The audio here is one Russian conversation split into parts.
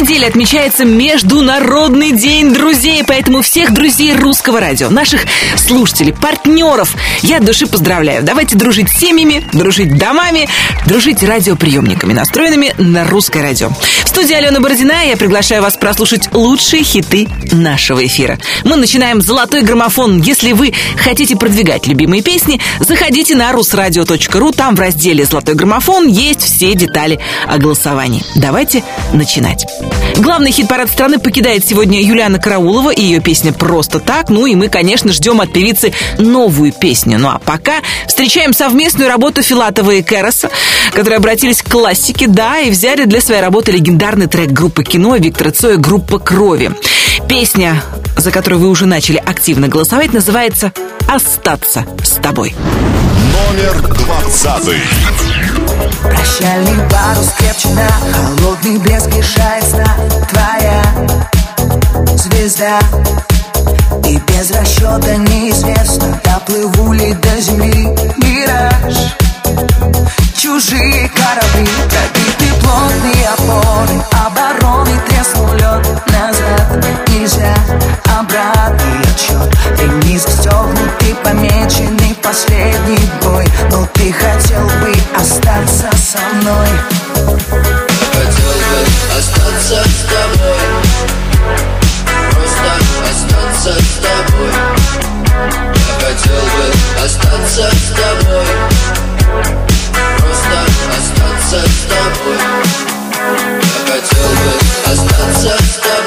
недели отмечается Международный день друзей, поэтому всех друзей русского радио, наших слушателей, партнеров, я от души поздравляю. Давайте дружить семьями, дружить домами, дружить радиоприемниками, настроенными на русское радио. В студии Алена Бородина я приглашаю вас прослушать лучшие хиты нашего эфира. Мы начинаем «Золотой граммофон». Если вы хотите продвигать любимые песни, заходите на rusradio.ru. Там в разделе «Золотой граммофон» есть все детали о голосовании. Давайте начинать. Главный хит-парад страны покидает сегодня Юлиана Караулова и ее песня «Просто так». Ну и мы, конечно, ждем от певицы новую песню. Ну а пока встречаем совместную работу Филатова и Кэроса, которые обратились к классике, да, и взяли для своей работы легендарный трек группы кино Виктора Цоя «Группа крови». Песня, за которую вы уже начали активно голосовать, называется «Остаться с тобой». Номер двадцатый. Прощальный парус крепчина, холодный блеск лишает сна. Твоя звезда. И без расчета неизвестно, доплыву ли до земли. Мираж. Чужие корабли, пробиты плотные опоры. Обороны треснул лед назад. Нельзя обратный отчет. Ремни застегнутый, помеченный последний бой. Но ты хотел со мной. Хотел бы остаться с тобой. Просто остаться с тобой. Я хотел бы остаться с тобой. Просто остаться с тобой. Я хотел бы остаться с тобой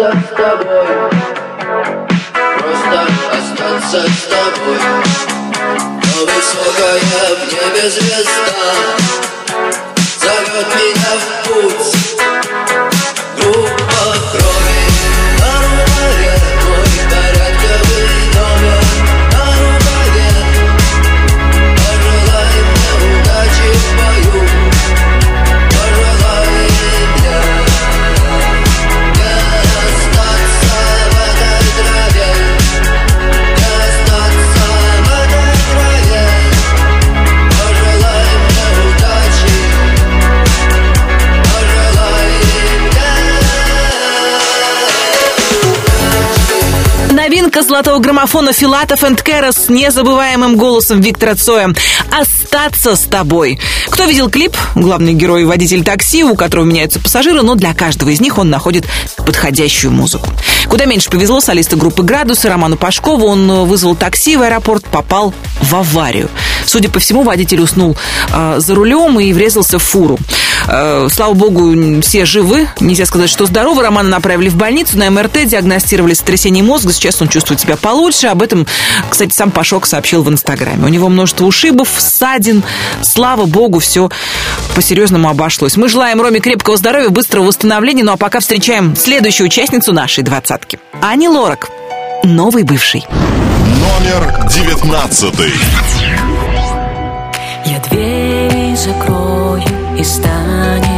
остаться с граммофона Филатов энд Кэра с незабываемым голосом Виктора Цоя «Остаться с тобой». Кто видел клип? Главный герой – водитель такси, у которого меняются пассажиры, но для каждого из них он находит подходящую музыку. Куда меньше повезло солисту группы «Градусы» Роману Пашкову. Он вызвал такси в аэропорт, попал в аварию. Судя по всему, водитель уснул э, за рулем и врезался в фуру. Э, слава богу, все живы. Нельзя сказать, что здоровы. Романа направили в больницу. На МРТ диагностировали сотрясение мозга. Сейчас он чувствует себя получше. Об этом, кстати, сам Пашок сообщил в Инстаграме. У него множество ушибов, ссадин. Слава богу, все по-серьезному обошлось. Мы желаем Роме крепкого здоровья, быстрого восстановления. Ну а пока встречаем следующую участницу нашей двадцатки. Ани Лорак. Новый бывший. Номер девятнадцатый. Я двери закрою и станет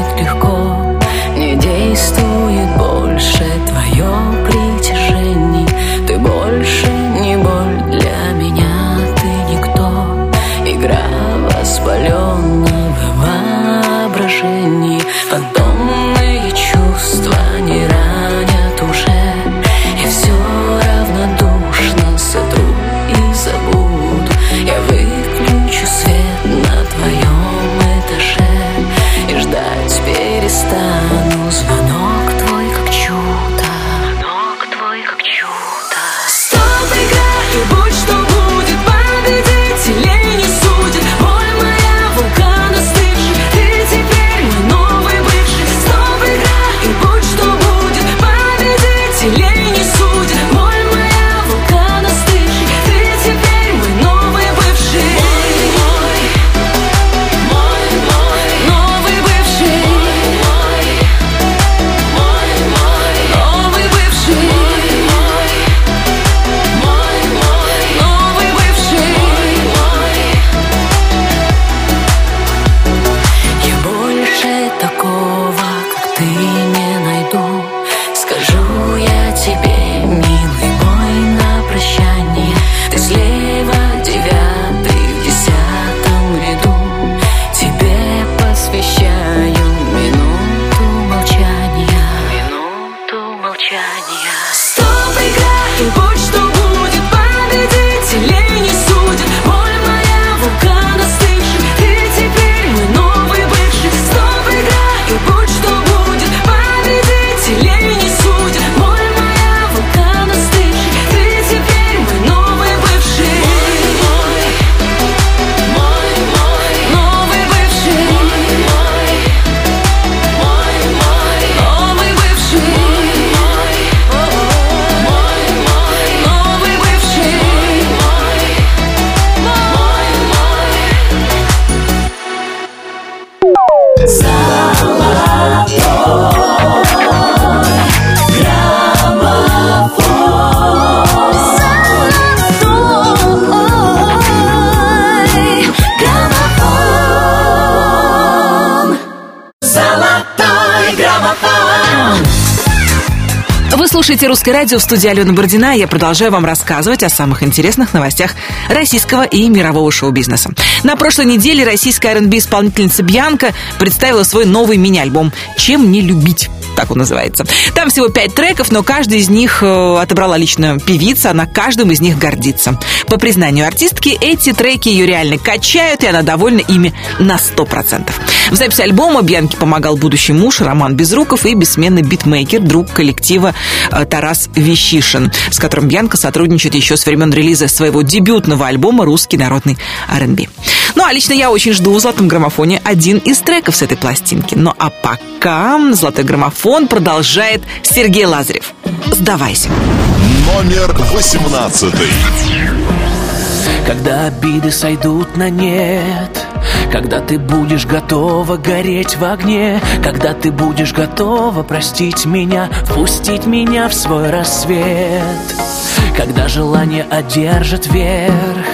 слушаете «Русское радио» в студии Алена Бородина. Я продолжаю вам рассказывать о самых интересных новостях российского и мирового шоу-бизнеса. На прошлой неделе российская R&B исполнительница Бьянка представила свой новый мини-альбом «Чем не любить» так он называется. Там всего пять треков, но каждый из них э, отобрала лично певица, она каждым из них гордится. По признанию артистки, эти треки ее реально качают, и она довольна ими на 100%. В записи альбома Бьянке помогал будущий муж Роман Безруков и бессменный битмейкер, друг коллектива э, Тарас Вещишин, с которым Бьянка сотрудничает еще с времен релиза своего дебютного альбома «Русский народный R&B». Ну, а лично я очень жду в «Золотом граммофоне» один из треков с этой пластинки. Ну, а пока «Золотой граммофон» продолжает Сергей Лазарев. Сдавайся. Номер восемнадцатый. Когда обиды сойдут на нет Когда ты будешь готова гореть в огне Когда ты будешь готова простить меня Впустить меня в свой рассвет. Когда желание одержит верх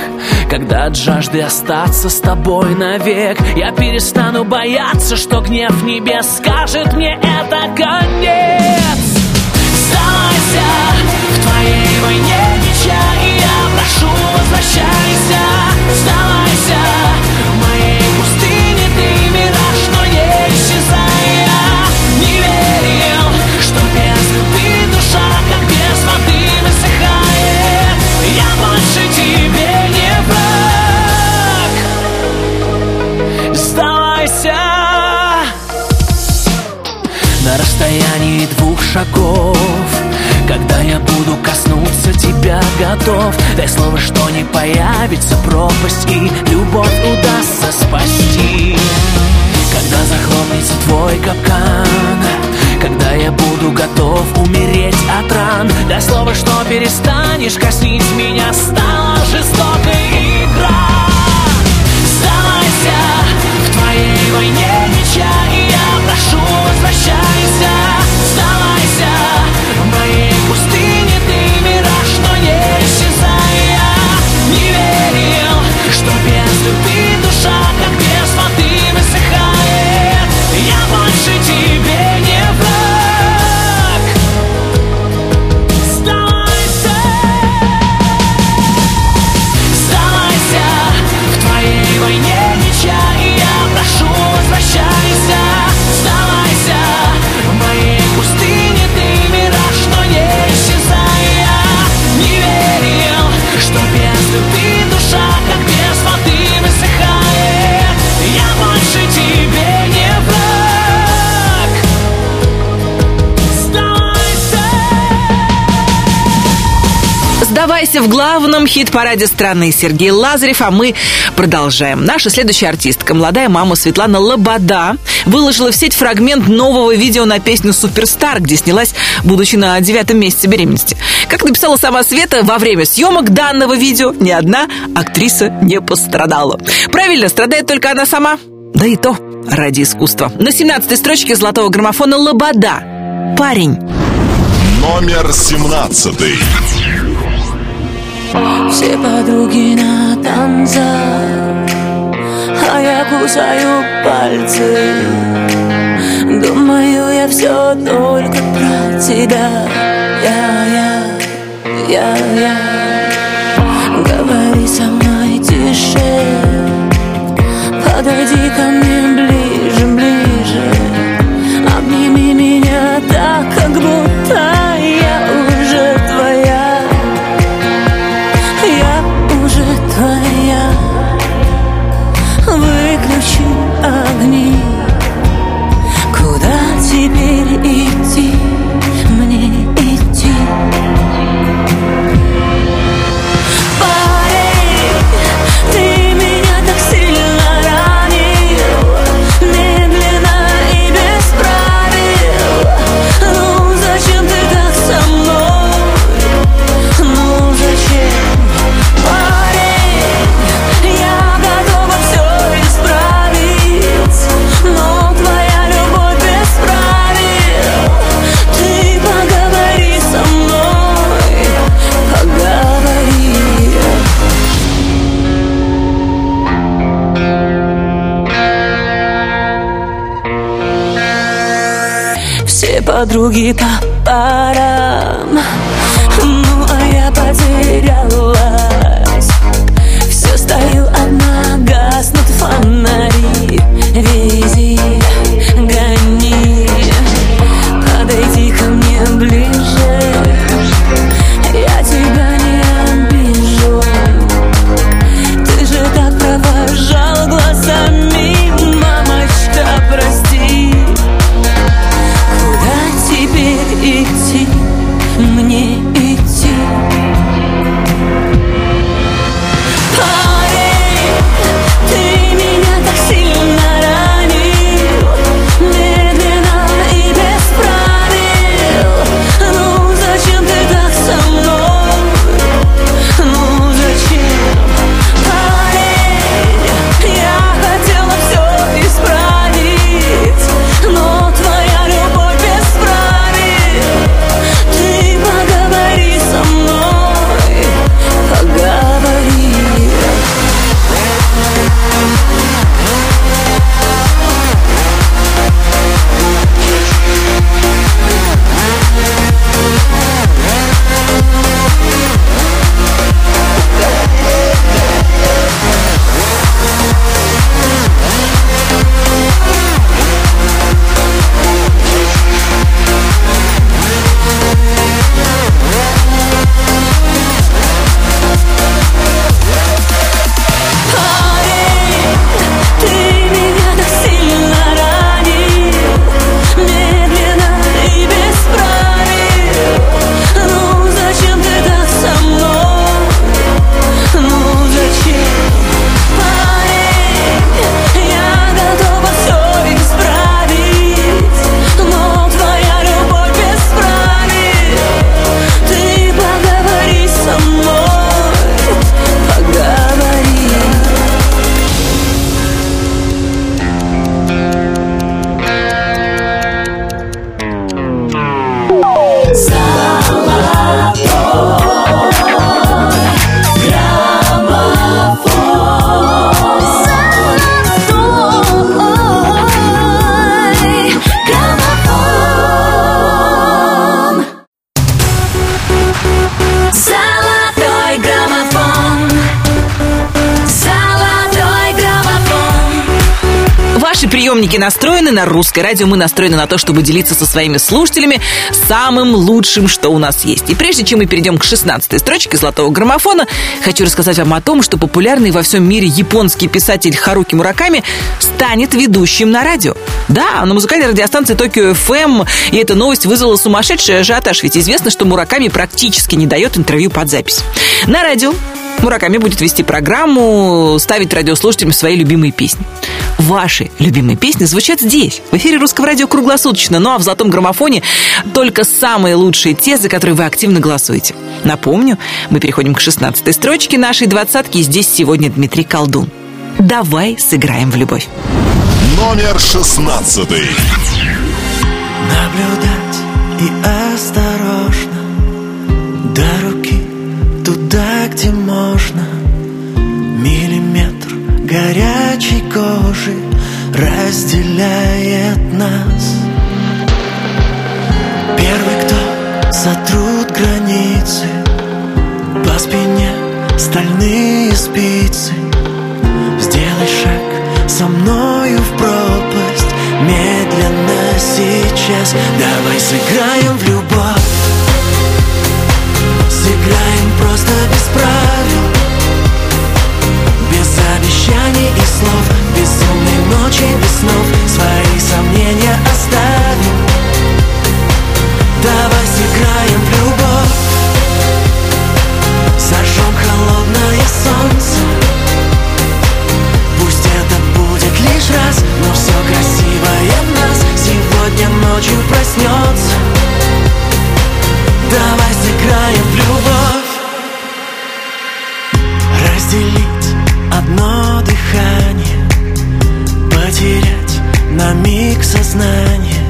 Когда от жажды остаться с тобой навек Я перестану бояться, что гнев небес Скажет мне это конец Сдавайся в твоей войне меча И я прошу, возвращайся, сдавайся на расстоянии двух шагов. Когда я буду коснуться тебя готов Дай слово, что не появится пропасть И любовь удастся спасти. Когда захлопнется твой капкан Когда я буду готов умереть от ран Дай слово, что перестанешь коснить меня Стала жестокой игра. Сдавайся в твоей войне меча И я прошу, возвращайся что без любви Сдавайся в главном хит-параде страны Сергей Лазарев, а мы продолжаем. Наша следующая артистка, молодая мама Светлана Лобода, выложила в сеть фрагмент нового видео на песню «Суперстар», где снялась, будучи на девятом месяце беременности. Как написала сама Света, во время съемок данного видео ни одна актриса не пострадала. Правильно, страдает только она сама. Да и то ради искусства. На 17-й строчке золотого граммофона Лобода. Парень. Номер семнадцатый. Все подруги на танцах А я кусаю пальцы. Думаю, я все только про тебя. Я, я, я, я. Говори со мной тише. Подойди ко мне ближе, подруги по парам. Ну, а я потерялась. Все стою одна, гаснут фонари Приемники настроены на русское радио. Мы настроены на то, чтобы делиться со своими слушателями самым лучшим, что у нас есть. И прежде чем мы перейдем к 16 строчке золотого граммофона, хочу рассказать вам о том, что популярный во всем мире японский писатель Харуки Мураками станет ведущим на радио. Да, на музыкальной радиостанции Токио FM, и эта новость вызвала сумасшедший ажиотаж, ведь известно, что Мураками практически не дает интервью под запись. На радио Мураками будет вести программу, ставить радиослушателям свои любимые песни. Ваши любимые песни звучат здесь, в эфире Русского радио круглосуточно, ну а в «Золотом граммофоне» только самые лучшие те, за которые вы активно голосуете. Напомню, мы переходим к 16 строчке нашей двадцатки, и здесь сегодня Дмитрий Колдун. Давай сыграем в любовь. Номер шестнадцатый. Наблюдать и осторожно До руки туда, где можно Миллиметр горячей кожи Разделяет нас. Первый, кто сотрут границы По спине стальные спицы. Сделай шаг со мною в пропасть Медленно сейчас. Давай сыграем в любовь. Сыграем просто без правил обещаний и слов. Безумной ночи, без снов. Свои сомнения оставим на миг сознание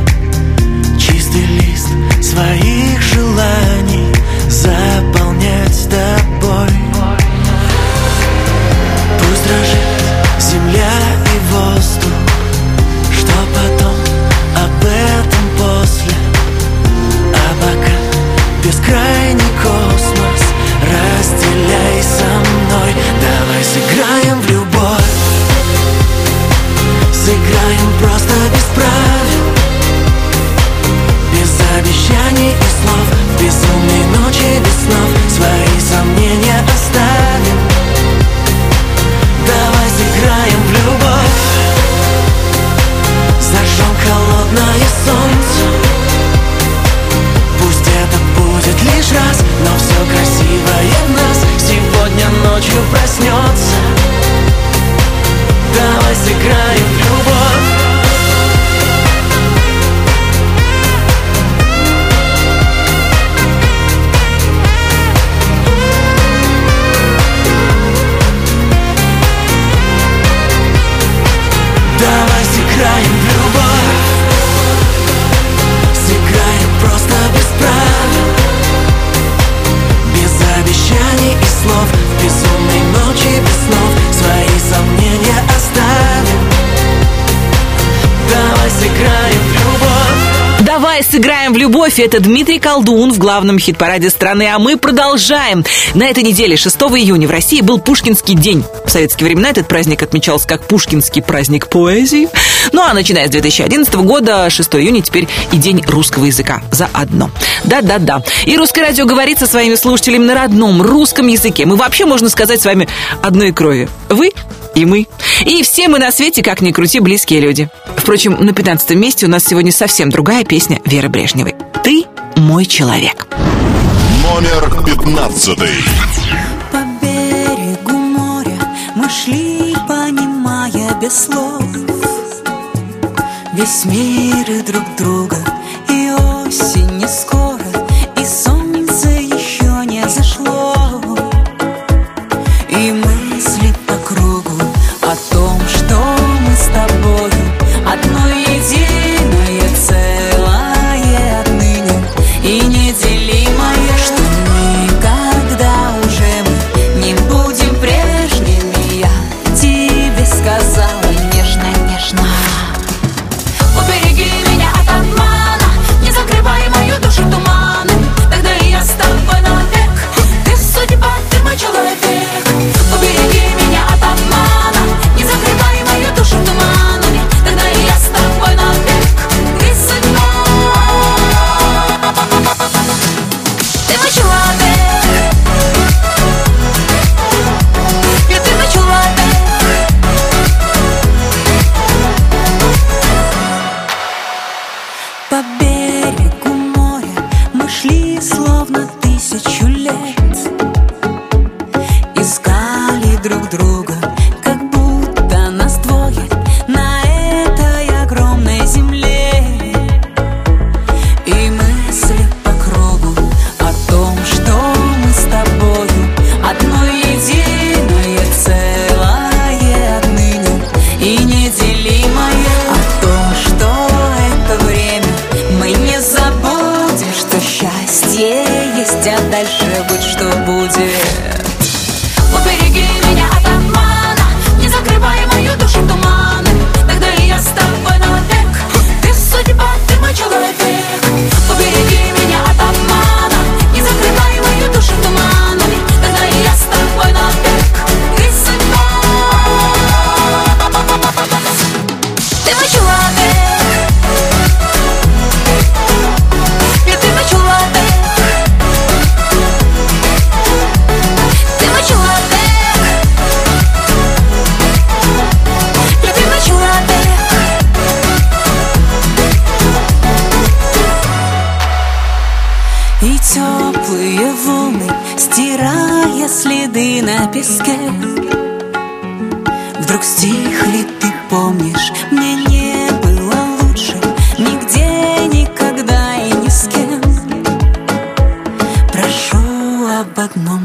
Чистый лист своих желаний Заполнять тобой. Пусть дрожит земля и воздух Что потом об этом после. А сыграем Свои сомнения оставим. Давай сыграем в любовь. Зажжем холодное солнце. Пусть это будет лишь раз Но все красивое в нас. Сегодня ночью Сыграем в любовь. Это Дмитрий Колдун в главном хит-параде страны. А мы продолжаем. На этой неделе, 6 июня, в России был Пушкинский день. В советские времена этот праздник отмечался как Пушкинский праздник поэзии. Ну а начиная с 2011 года, 6 июня теперь и День русского языка. Заодно. Да-да-да. И Русское радио говорит со своими слушателями на родном русском языке. Мы вообще, можно сказать, с вами одной крови. Вы и мы. И все мы на свете, как ни крути, близкие люди. Впрочем, на 15 месте у нас сегодня совсем другая песня Веры Брежневой. «Ты мой человек». Номер пятнадцатый. По берегу моря мы шли, понимая без слов Весь мир и друг друга, и осень не скоро,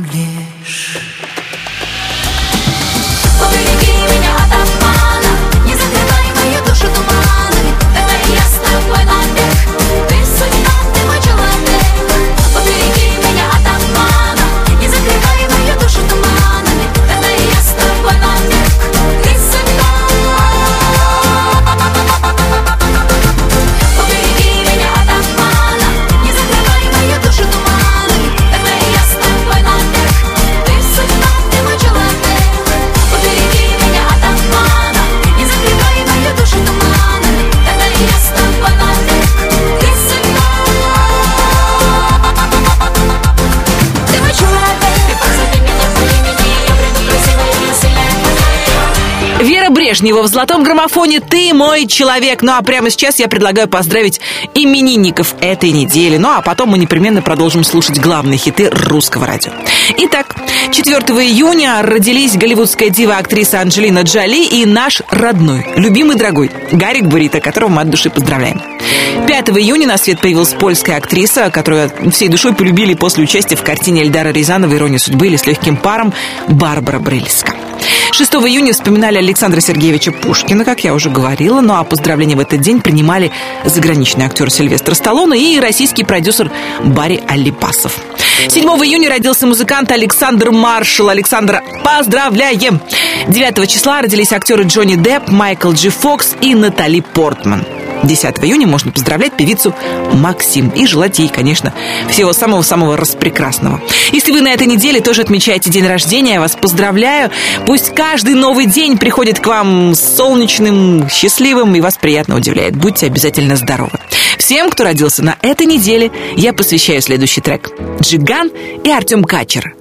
об прежнего. В золотом граммофоне «Ты мой человек». Ну а прямо сейчас я предлагаю поздравить именинников этой недели. Ну а потом мы непременно продолжим слушать главные хиты русского радио. Итак, 4 июня родились голливудская дива-актриса Анджелина Джоли и наш родной, любимый дорогой Гарик Бурита, которого мы от души поздравляем. 5 июня на свет появилась польская актриса, которую всей душой полюбили после участия в картине Эльдара Рязанова «Ирония судьбы» или «С легким паром» Барбара Брыльска. 6 июня вспоминали Александра Сергеевича Пушкина, как я уже говорила, ну а поздравления в этот день принимали заграничный актер Сильвестр Сталлоне и российский продюсер Барри Алипасов. 7 июня родился музыкант Александр Маршал. Александра, поздравляем! 9 числа родились актеры Джонни Депп, Майкл Джи Фокс и Натали Портман. 10 июня можно поздравлять певицу Максим и желать ей, конечно, всего самого-самого распрекрасного. Если вы на этой неделе тоже отмечаете день рождения, я вас поздравляю. Пусть каждый новый день приходит к вам солнечным, счастливым и вас приятно удивляет. Будьте обязательно здоровы. Всем, кто родился на этой неделе, я посвящаю следующий трек. Джиган и Артем Качер.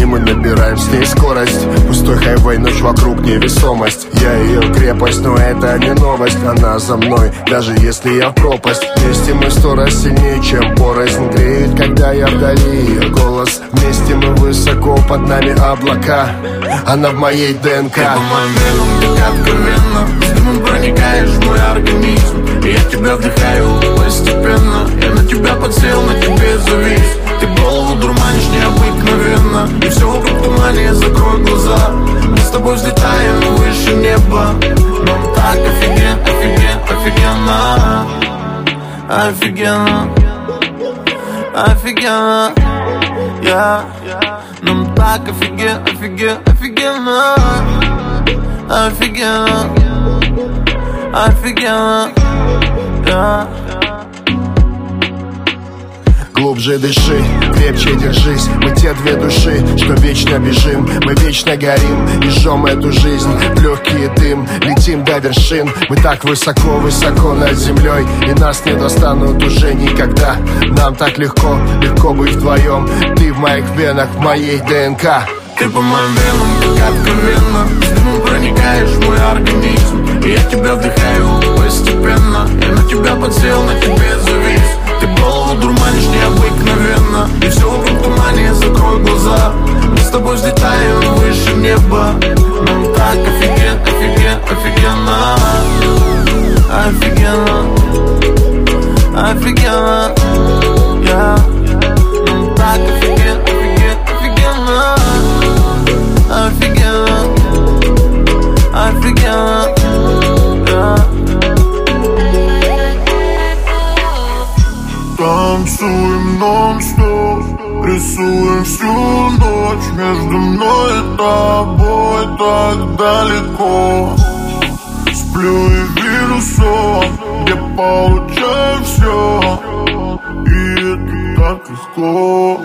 И мы набираем с ней скорость. Пустой хайвей, ночь вокруг невесомость. Я ее крепость, но это не новость. Она за мной, даже если я в пропасть. Вместе мы сто раз сильнее, чем порознь. Греет, когда я вдали ее голос. Вместе мы высоко, под нами облака. Она в моей ДНК. Ты по моим венам, как откровенно дымом проникаешь в мой организм. И я тебя вдыхаю постепенно тебя подсел, на тебе завис. Ты голову дурманишь необыкновенно. И все вокруг тумане, закрой глаза. Мы с тобой взлетаем выше неба Нам так офиген, офиген, офигенно. Офигенно Офигенно Я. Нам так офиген, офиген, офигенно. Офигенно Офигенно Yeah. Глубже дыши, крепче держись. Мы те две души, что вечно бежим. Мы вечно горим и жжем эту жизнь. В легкий дым, летим до вершин. Мы так высоко-высоко над землей. И нас не достанут уже никогда. Нам так легко, легко быть вдвоем. Ты в моих венах, в моей ДНК. Ты по моим венам, как откровенно. С дымом проникаешь в мой организм. И я тебя вдыхаю постепенно. Я на тебя подсел, на тебе голову дурманишь необыкновенно И все вокруг тумане, закрой глаза. Мы с тобой взлетаем выше неба. Нам так офиген, офиген, офигенно. Офигенно. Офигенно. Yeah. Нам так офиген, офиген, офигенно. Офигенно. Офигенно Танцуем нон-стоп Рисуем всю ночь. Между мной и тобой так далеко. Сплю и вижу сон Где получаю все И это так легко.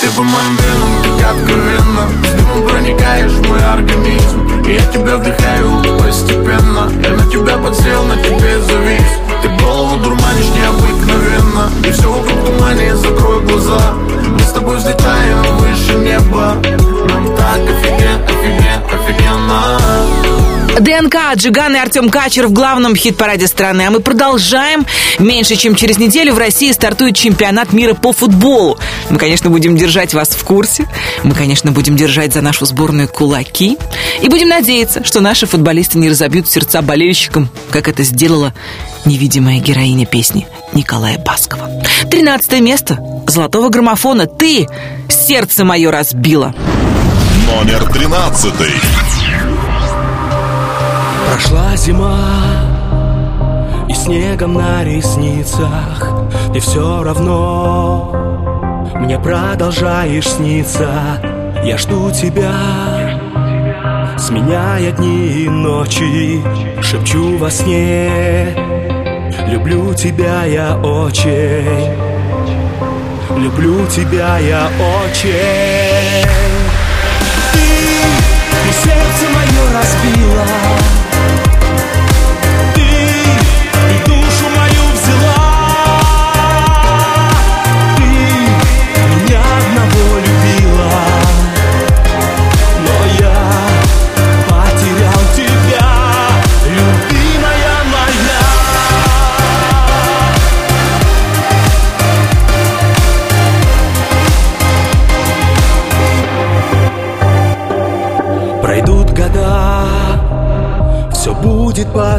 Ты по моим венам, как откровенно С дымом проникаешь в мой организм. И я тебя вдыхаю постепенно. Я на тебя подсел, на тебе завис Ты голову дурманишь необыкновенно. И все вокруг тумане, закрой глаза. Мы с тобой взлетаем выше неба ДНК, Джиган и Артем Качер в главном хит-параде страны. А мы продолжаем. Меньше чем через неделю в России стартует чемпионат мира по футболу. Мы, конечно, будем держать вас в курсе. Мы, конечно, будем держать за нашу сборную кулаки. И будем надеяться, что наши футболисты не разобьют сердца болельщикам, как это сделала невидимая героиня песни Николая Баскова. Тринадцатое место золотого граммофона. Ты сердце мое разбила. Номер 13. Прошла зима И снегом на ресницах Ты все равно. Мне продолжаешь сниться. Я жду тебя. Сменяя дни и ночи Шепчу во сне. Люблю тебя я очень. Люблю тебя я очень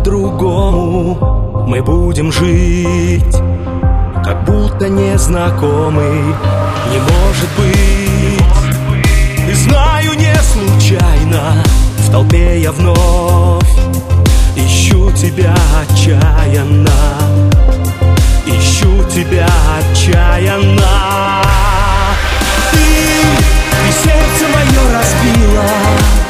по-другому. Мы будем жить, как будто незнакомый. Не может быть, и знаю не случайно. В толпе я вновь ищу тебя отчаянно. Ищу тебя отчаянно. Ты, ты сердце мое разбила.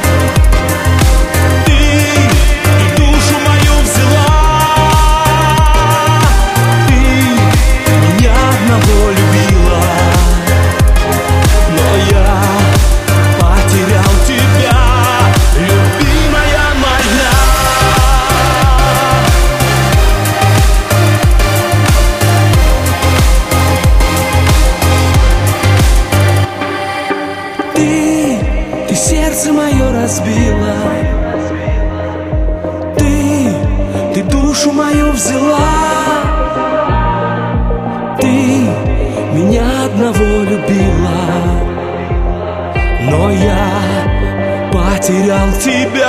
Но я потерял тебя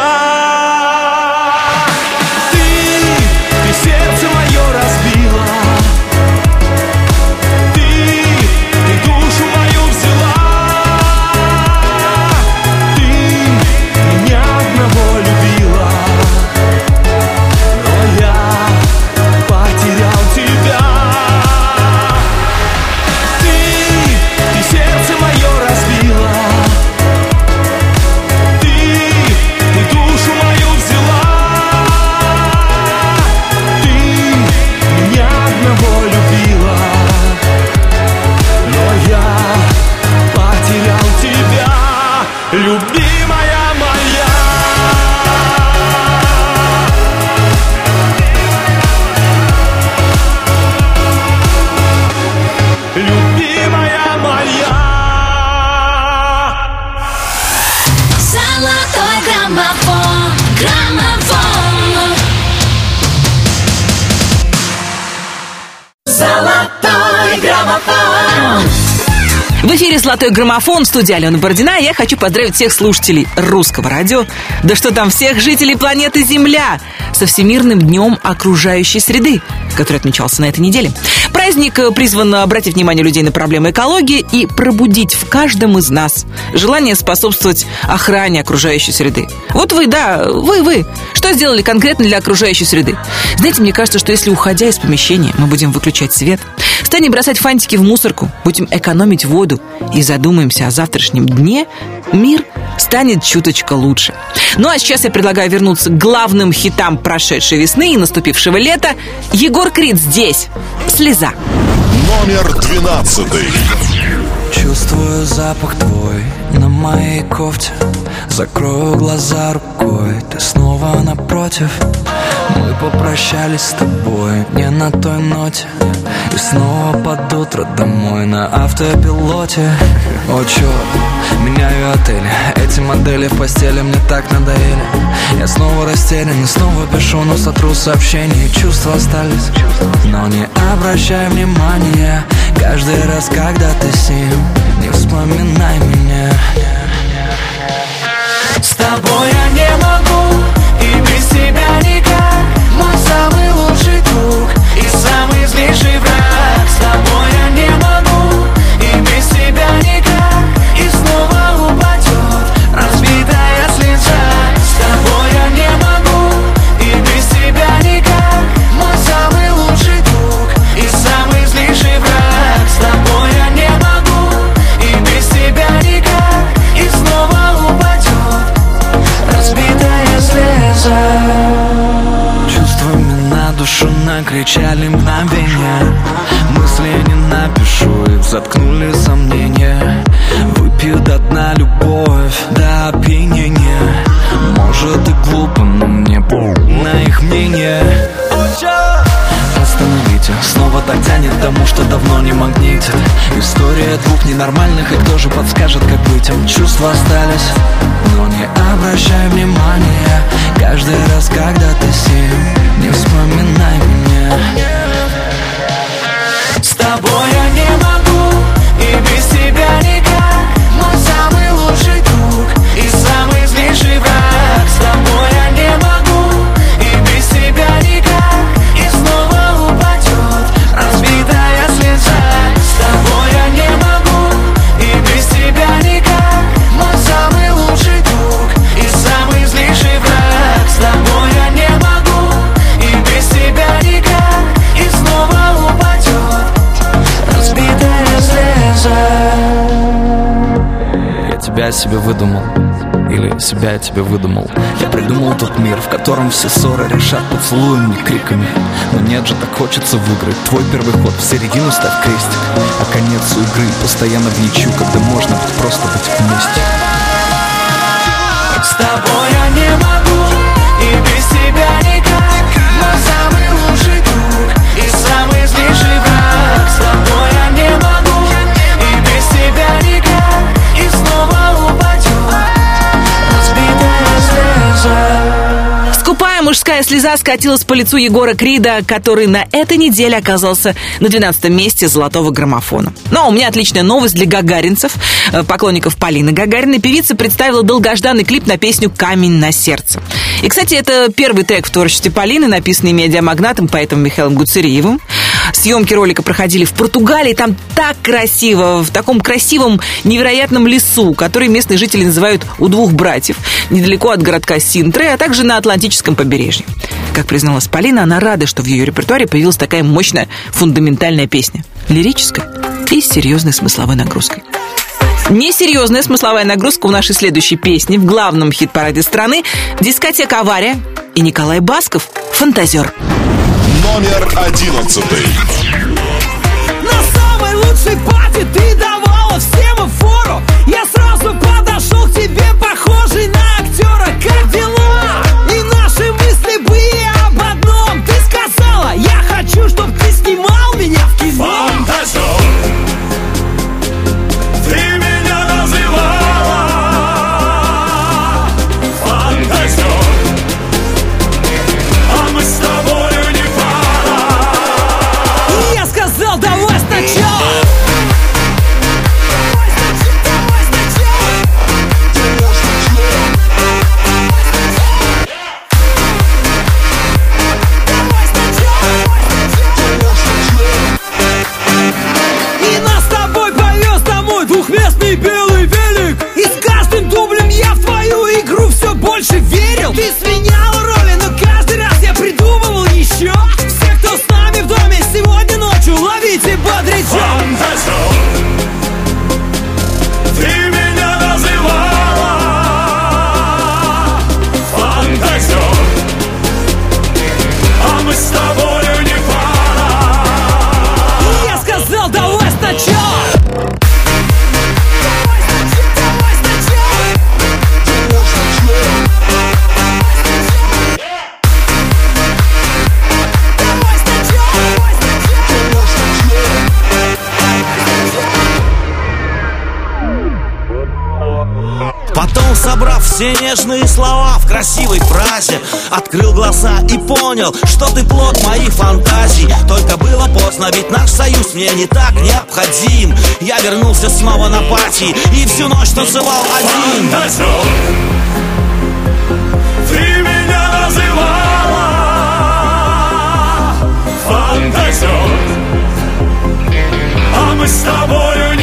«Золотой граммофон», студия Алена Бородина. Я хочу поздравить всех слушателей русского радио, да что там, всех жителей планеты Земля со Всемирным днем окружающей среды, который отмечался на этой неделе. Праздник э, призван обратить внимание людей на проблемы экологии и пробудить в каждом из нас желание способствовать охране окружающей среды. Вот вы, да, вы, вы, что сделали конкретно для окружающей среды? Знаете, мне кажется, что если, уходя из помещения, мы будем выключать свет, станем бросать фантики в мусорку, будем экономить воду и задумаемся о завтрашнем дне, мир станет чуточка лучше. Ну а сейчас я предлагаю вернуться к главным хитам прошедшей весны и наступившего лета. Егор Крид здесь. Слеза. Номер двенадцатый. Чувствую запах твой на моей кофте Закрою глаза рукой, ты снова напротив. Мы попрощались с тобой не на той ноте. И снова под утро домой на автопилоте. О, черт, меняю отель. Эти модели в постели мне так надоели. Я снова растерян и снова пишу, но сотру сообщения. Чувства остались, но не обращай внимания. Каждый раз, когда ты с ним Не вспоминай меня С тобой я не могу И без тебя никак. Мой самый лучший друг И самый злейший враг кричали мгновения. Мысли не напишу, и заткнули сомнения. Выпью до дна любовь, до опьянения. Может и глупо, но мне на их мнение. Остановите, снова так тянет тому, что давно не магнитит. История двух ненормальных, и кто же подскажет, как быть? Им Чувства остались, но не обращай внимания. Каждый раз, когда ты с ним, не вспоминай меня. С Я себе выдумал. Или себя я тебе выдумал. Я придумал тот мир, в котором все ссоры решат поцелуем, не криками. Но нет же, так хочется выиграть. Твой первый ход в середину ставь крестик. А конец у игры постоянно в ничью Когда можно быть просто быть вместе Мужская слеза скатилась по лицу Егора Крида, который на этой неделе оказался на 12 месте золотого граммофона. Но у меня отличная новость для гагаринцев, э, поклонников Полины Гагариной. Певица представила долгожданный клип на песню «Камень на сердце». И, кстати, это первый трек в творчестве Полины, написанный медиамагнатом, поэтом Михаилом Гуцериевым. Съемки ролика проходили в Португалии, там так красиво, в таком красивом, невероятном лесу, который местные жители называют «У двух братьев», недалеко от городка Синтры, а также на Атлантическом побережье. Как призналась Полина, она рада, что в ее репертуаре появилась такая мощная фундаментальная песня. Лирическая и с серьезной смысловой нагрузкой. Несерьезная смысловая нагрузка у нашей следующей песни в главном хит-параде страны «Дискотека Авария» и Николай Басков «Фантазер». Номер одиннадцатый. На самой лучшей пати ты давала всем фору Я сразу подошел к тебе, похожий на больше верил все нежные слова в красивой фразе. Открыл глаза и понял, что ты плод моих фантазий. Только было поздно, ведь наш союз мне не так необходим. Я вернулся снова на пати и всю ночь танцевал один. Ты меня называла. Фантазер, а мы с тобою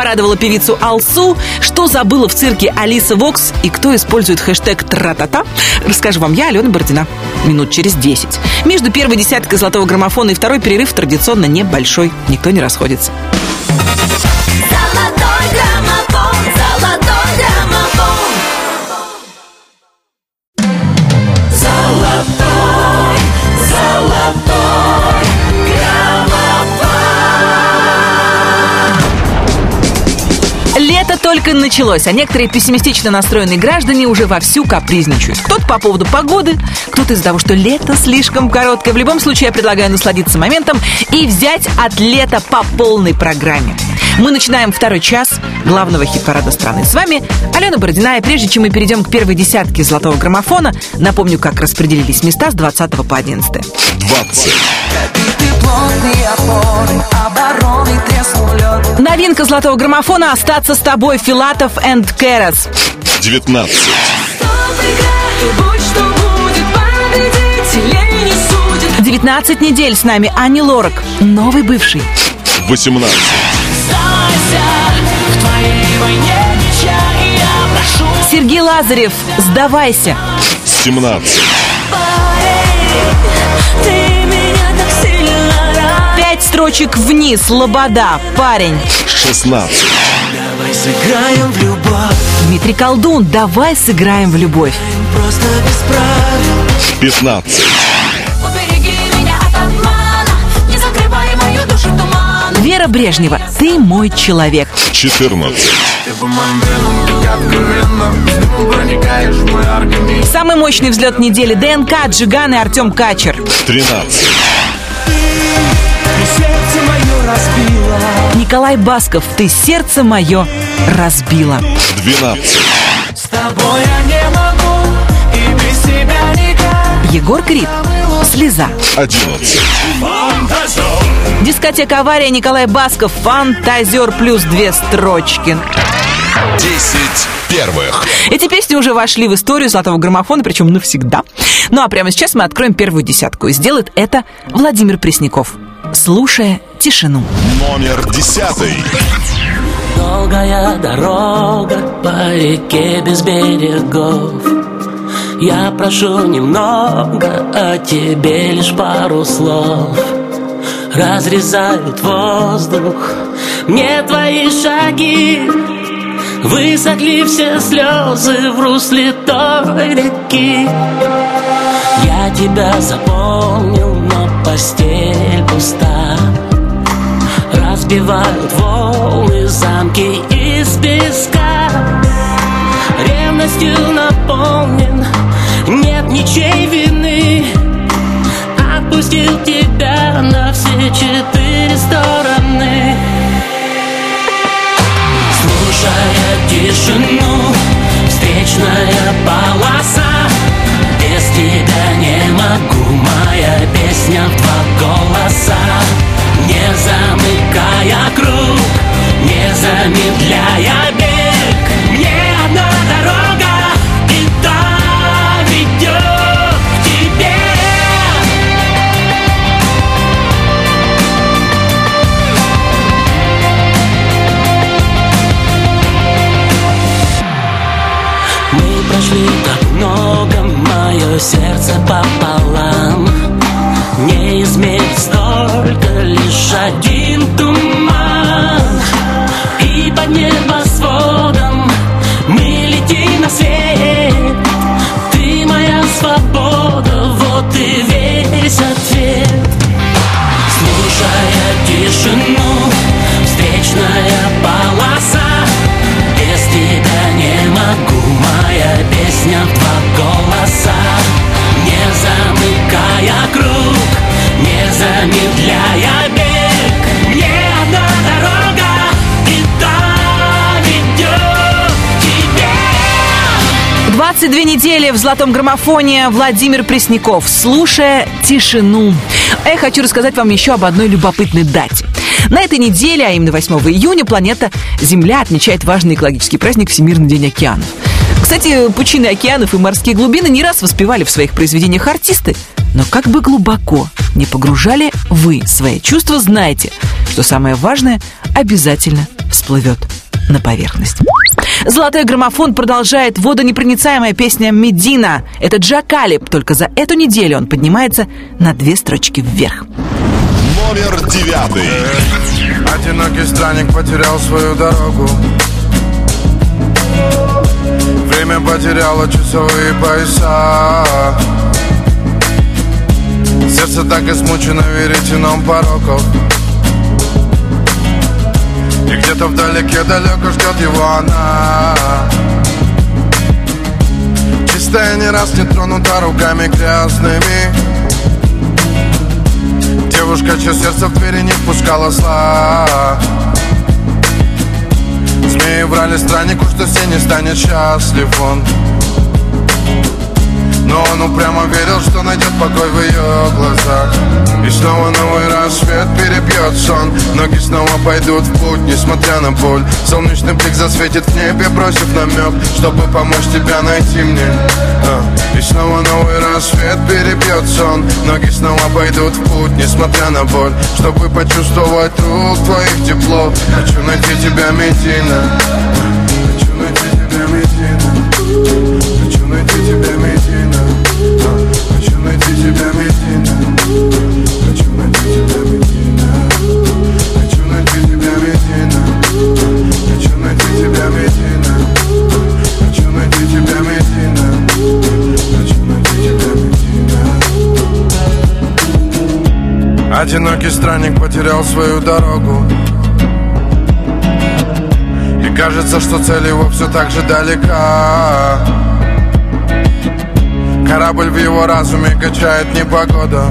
порадовала певицу Алсу? Что забыла в цирке Алиса Вокс? И кто использует хэштег «Тра-та-та?» Расскажу вам я, Алена Бородина. минут через 10. Между первой десяткой золотого граммофона и второй перерыв традиционно небольшой. Никто не расходится. Только началось, а некоторые пессимистично настроенные граждане уже вовсю капризничают. Кто-то по поводу погоды, кто-то из-за того, что лето слишком короткое. В любом случае, я предлагаю насладиться моментом и взять от лета по полной программе. Мы начинаем второй час главного хит-парада страны. С вами Алена Бородина. И прежде чем мы перейдем к первой десятке золотого граммофона, напомню, как распределились места с 20 по 11. 20. Плотные опоры, обороны треснул лед Новинка золотого граммофона «Остаться с тобой» Филатов энд Керас. 19. Будь что будет, победителей не судит 19 недель с нами Ани Лорак, новый бывший. 18. Оставайся в твоей войне ничья И я прошу Сергей Лазарев, «Сдавайся». 17. Строчек вниз, Лобода, парень. 16. Давай сыграем в любовь Дмитрий Колдун, давай сыграем в любовь. Просто без правил 15. Убереги меня от обмана Не закрывай мою душу туман Вера Брежнева, ты мой человек. 14. Ты по моим венам так откровенно С дымом проникаешь в мой организм Самый мощный взлет недели ДНК, Джиган и Артем Качер. 13. Николай Басков, ты сердце мое разбила. 12. С тобой я не могу И без тебя никак Егор Крид, слеза. 11. Дискотека авария Николай Басков, фантазер плюс две строчки. 10 первых. Эти песни уже вошли в историю золотого граммофона, причем навсегда. Ну а прямо сейчас мы откроем первую десятку. И сделает это Владимир Пресняков, слушая тишину. Номер 10. Долгая дорога по реке без берегов Я прошу немного, а тебе лишь пару слов Разрезают воздух мне твои шаги Высохли все слезы в русле той реки Я тебя запомнил, постель пуста. Разбивают волны замки из песка. Ревностью наполнен, нет ничей вины. Отпустил тебя на все четыре стороны. Слушая тишину, встречная полоса. Без тебя не могу, моя песня в два голоса. Не замыкая круг, не замедляя 22 недели в золотом граммофоне Владимир Пресняков, слушая тишину. Я хочу рассказать вам еще об одной любопытной дате. На этой неделе, а именно 8 июня, планета Земля отмечает важный экологический праздник Всемирный день океанов. Кстати, пучины океанов и морские глубины не раз воспевали в своих произведениях артисты, но как бы глубоко не погружали вы свои чувства, знайте, что самое важное обязательно всплывет на поверхность. Золотой граммофон продолжает водонепроницаемая песня «Медина». Это Джакалип, только за эту неделю он поднимается на две строчки вверх. Номер девятый. Одинокий странник потерял свою дорогу Время потеряло часовые пояса Сердце так измучено веретеном пороков И где-то вдалеке далеко ждет его она. Чистая не раз не тронута руками грязными. Девушка, чье сердце в двери не впускала зла. Змеи врали страннику, что все не станет счастлив он. Но он упрямо верил, что найдет покой в ее глазах. И снова новый рассвет перебьет сон. Ноги снова пойдут в путь, несмотря на боль. Солнечный блик засветит в небе, бросив намек Чтобы помочь тебя найти мне. А, И снова новый рассвет перебьет сон. Ноги снова пойдут в путь, несмотря на боль. Чтобы почувствовать рук твоих тепло. Хочу найти тебя, Медина Хочу найти тебя, Медина Хочу найти тебя, Медина А, Хочу найти тебя, Медина Одинокий странник потерял свою дорогу. И кажется, что цель его все так же далека. Корабль в его разуме качает непогода.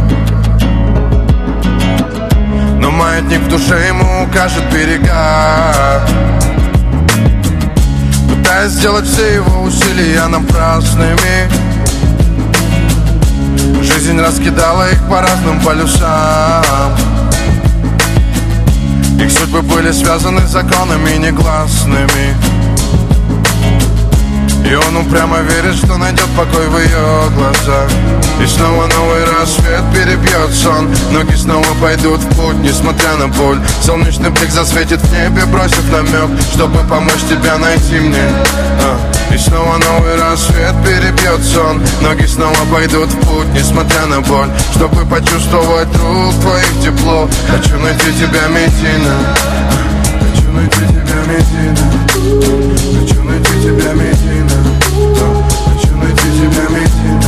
Но маятник в душе ему укажет берега. Пытаясь сделать все его усилия напрасными Жизнь раскидала их по разным полюсам. Их судьбы были связаны законами негласными. И он упрямо верит, что найдет покой в ее глазах. И снова новый рассвет перебьет сон. Ноги снова пойдут в путь, несмотря на боль. Солнечный блик засветит в небе, бросив намек Чтобы помочь тебя найти мне. А, И снова новый рассвет перебьет сон Ноги снова пойдут в путь, несмотря на боль. Чтобы почувствовать рук твоих тепло. Хочу найти тебя, Медина Хочу найти тебя, Медина Хочу найти тебя, Медина Хочу найти тебя, Медина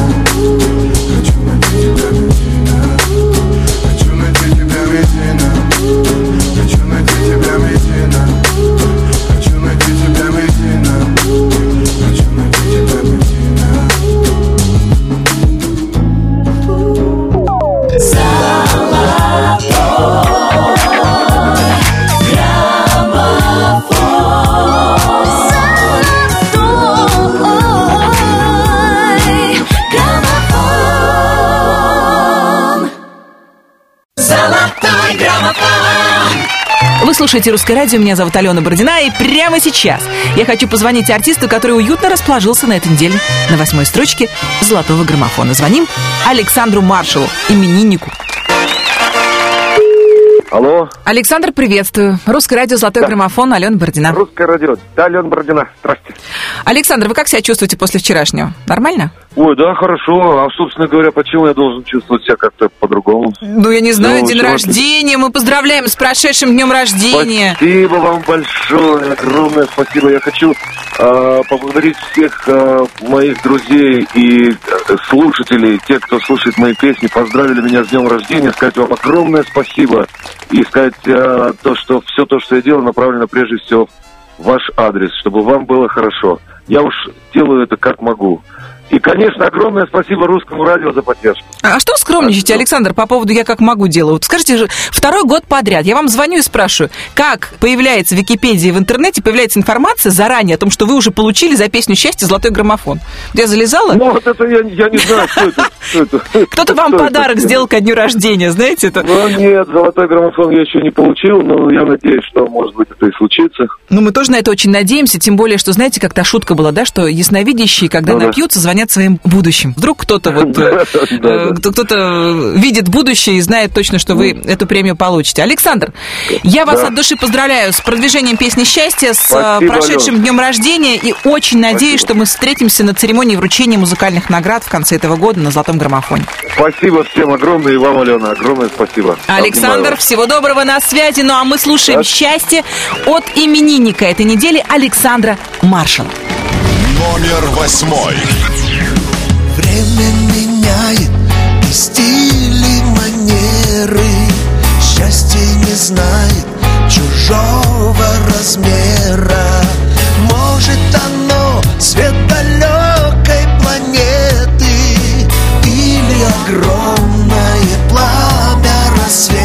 слушаете «Русское радио», меня зовут Алена Бородина, и прямо сейчас я хочу позвонить артисту, который уютно расположился на этой неделе на восьмой строчке «Золотого граммофона». Звоним Александру Маршалу, имениннику. Алло, Александр, приветствую. Русское радио «Золотой граммофон», Алена Бородина. русское радио. Да, Алена Бородина, здрасте. Александр, вы как себя чувствуете после вчерашнего? Нормально? Ой, да, хорошо. А, собственно говоря, почему я должен чувствовать себя как-то по-другому? Ну, я не знаю, Ну, день рождения. Мы поздравляем с прошедшим днем рождения. Спасибо вам большое, огромное спасибо. Я хочу э, поблагодарить всех э, моих друзей и э, слушателей, тех, кто слушает мои песни, поздравили меня с днем рождения, сказать вам огромное спасибо и сказать э, то, что все то, что я делаю, направлено прежде всего в ваш адрес, чтобы вам было хорошо. Я уж делаю это как могу. И, конечно, огромное спасибо русскому радио за поддержку. А что вы скромничаете, Александр, по поводу «я как могу» делаю? Вот скажите же, второй год подряд я вам звоню и спрашиваю, как появляется в Википедии в интернете, появляется информация заранее о том, что вы уже получили за песню «Счастье» золотой граммофон. Я залезала? Ну, вот это я, я не знаю, что это. Кто-то вам подарок сделал ко дню рождения, знаете это? Ну, нет, золотой граммофон я еще не получил, но я надеюсь, что, может быть, это и случится. Ну, мы тоже на это очень надеемся, тем более, что, знаете, как та шутка была, да, что ясновидящие, когда Ну напьются, звонят занять своим будущим. Вдруг кто-то вот, э, э, кто- кто-то видит будущее и знает точно, что вы эту премию получите. Александр, я вас от души поздравляю с продвижением песни «Счастье», с э, прошедшим днем рождения и очень надеюсь, что мы встретимся на церемонии вручения музыкальных наград в конце этого года на «Золотом граммофоне». Спасибо всем огромное, и вам, Алена, огромное спасибо. Александр, всего доброго на связи. Ну а мы слушаем «Счастье» от именинника этой недели Александра Маршала. Номер восьмой. Время меняет и стили, манеры. Счастье не знает чужого размера. Может оно цвет далекой планеты Или огромное пламя рассвета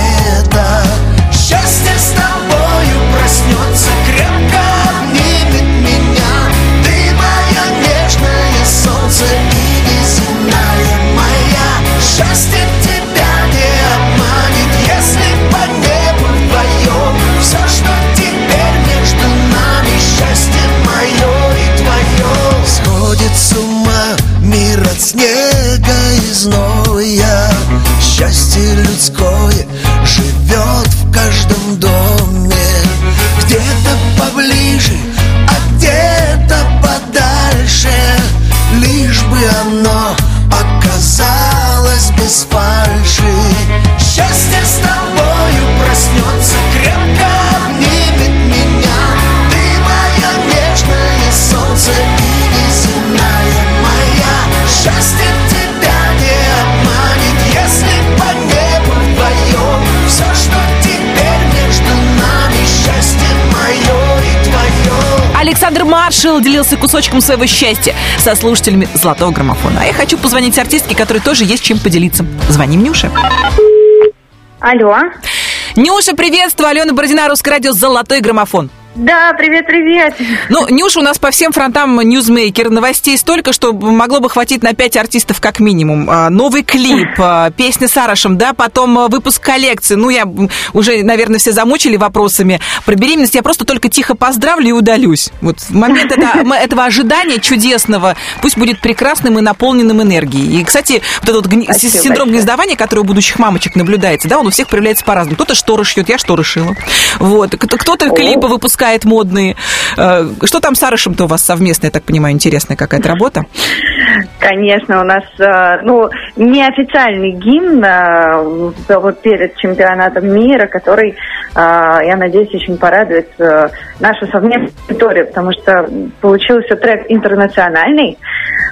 Маршал делился кусочком своего счастья со слушателями «Золотого граммофона». А я хочу позвонить артистке, которой тоже есть чем поделиться. Звоним Нюше. Алло. Нюша, приветствую. Алена Бородина, Русское радио «Золотой граммофон». Да, привет, привет. Ну, Нюша у нас по всем фронтам ньюзмейкер. Новостей столько, что могло бы хватить на пять артистов как минимум. А, Новый клип, а, песня с Арашем, да, потом а, выпуск коллекции. Ну, я уже, наверное, все замучили вопросами про беременность. Я просто только тихо поздравлю и удалюсь. Вот момент это- этого ожидания чудесного пусть будет прекрасным и наполненным энергией. И, кстати, вот этот гни- Спасибо синдром большое. гнездования, который у будущих мамочек наблюдается, да, он у всех проявляется по-разному. Кто-то шторы шьет, я шторы шила. Вот. Кто- Кто-то клипы выпускает модные. Э, Что там с Арышем-то у вас совместно, я так понимаю, интересная какая-то работа? Конечно, у нас, э, ну, неофициальный гимн э, вот перед чемпионатом мира, который, я надеюсь, очень порадует нашу совместную аудиторию, потому что получился трек интернациональный,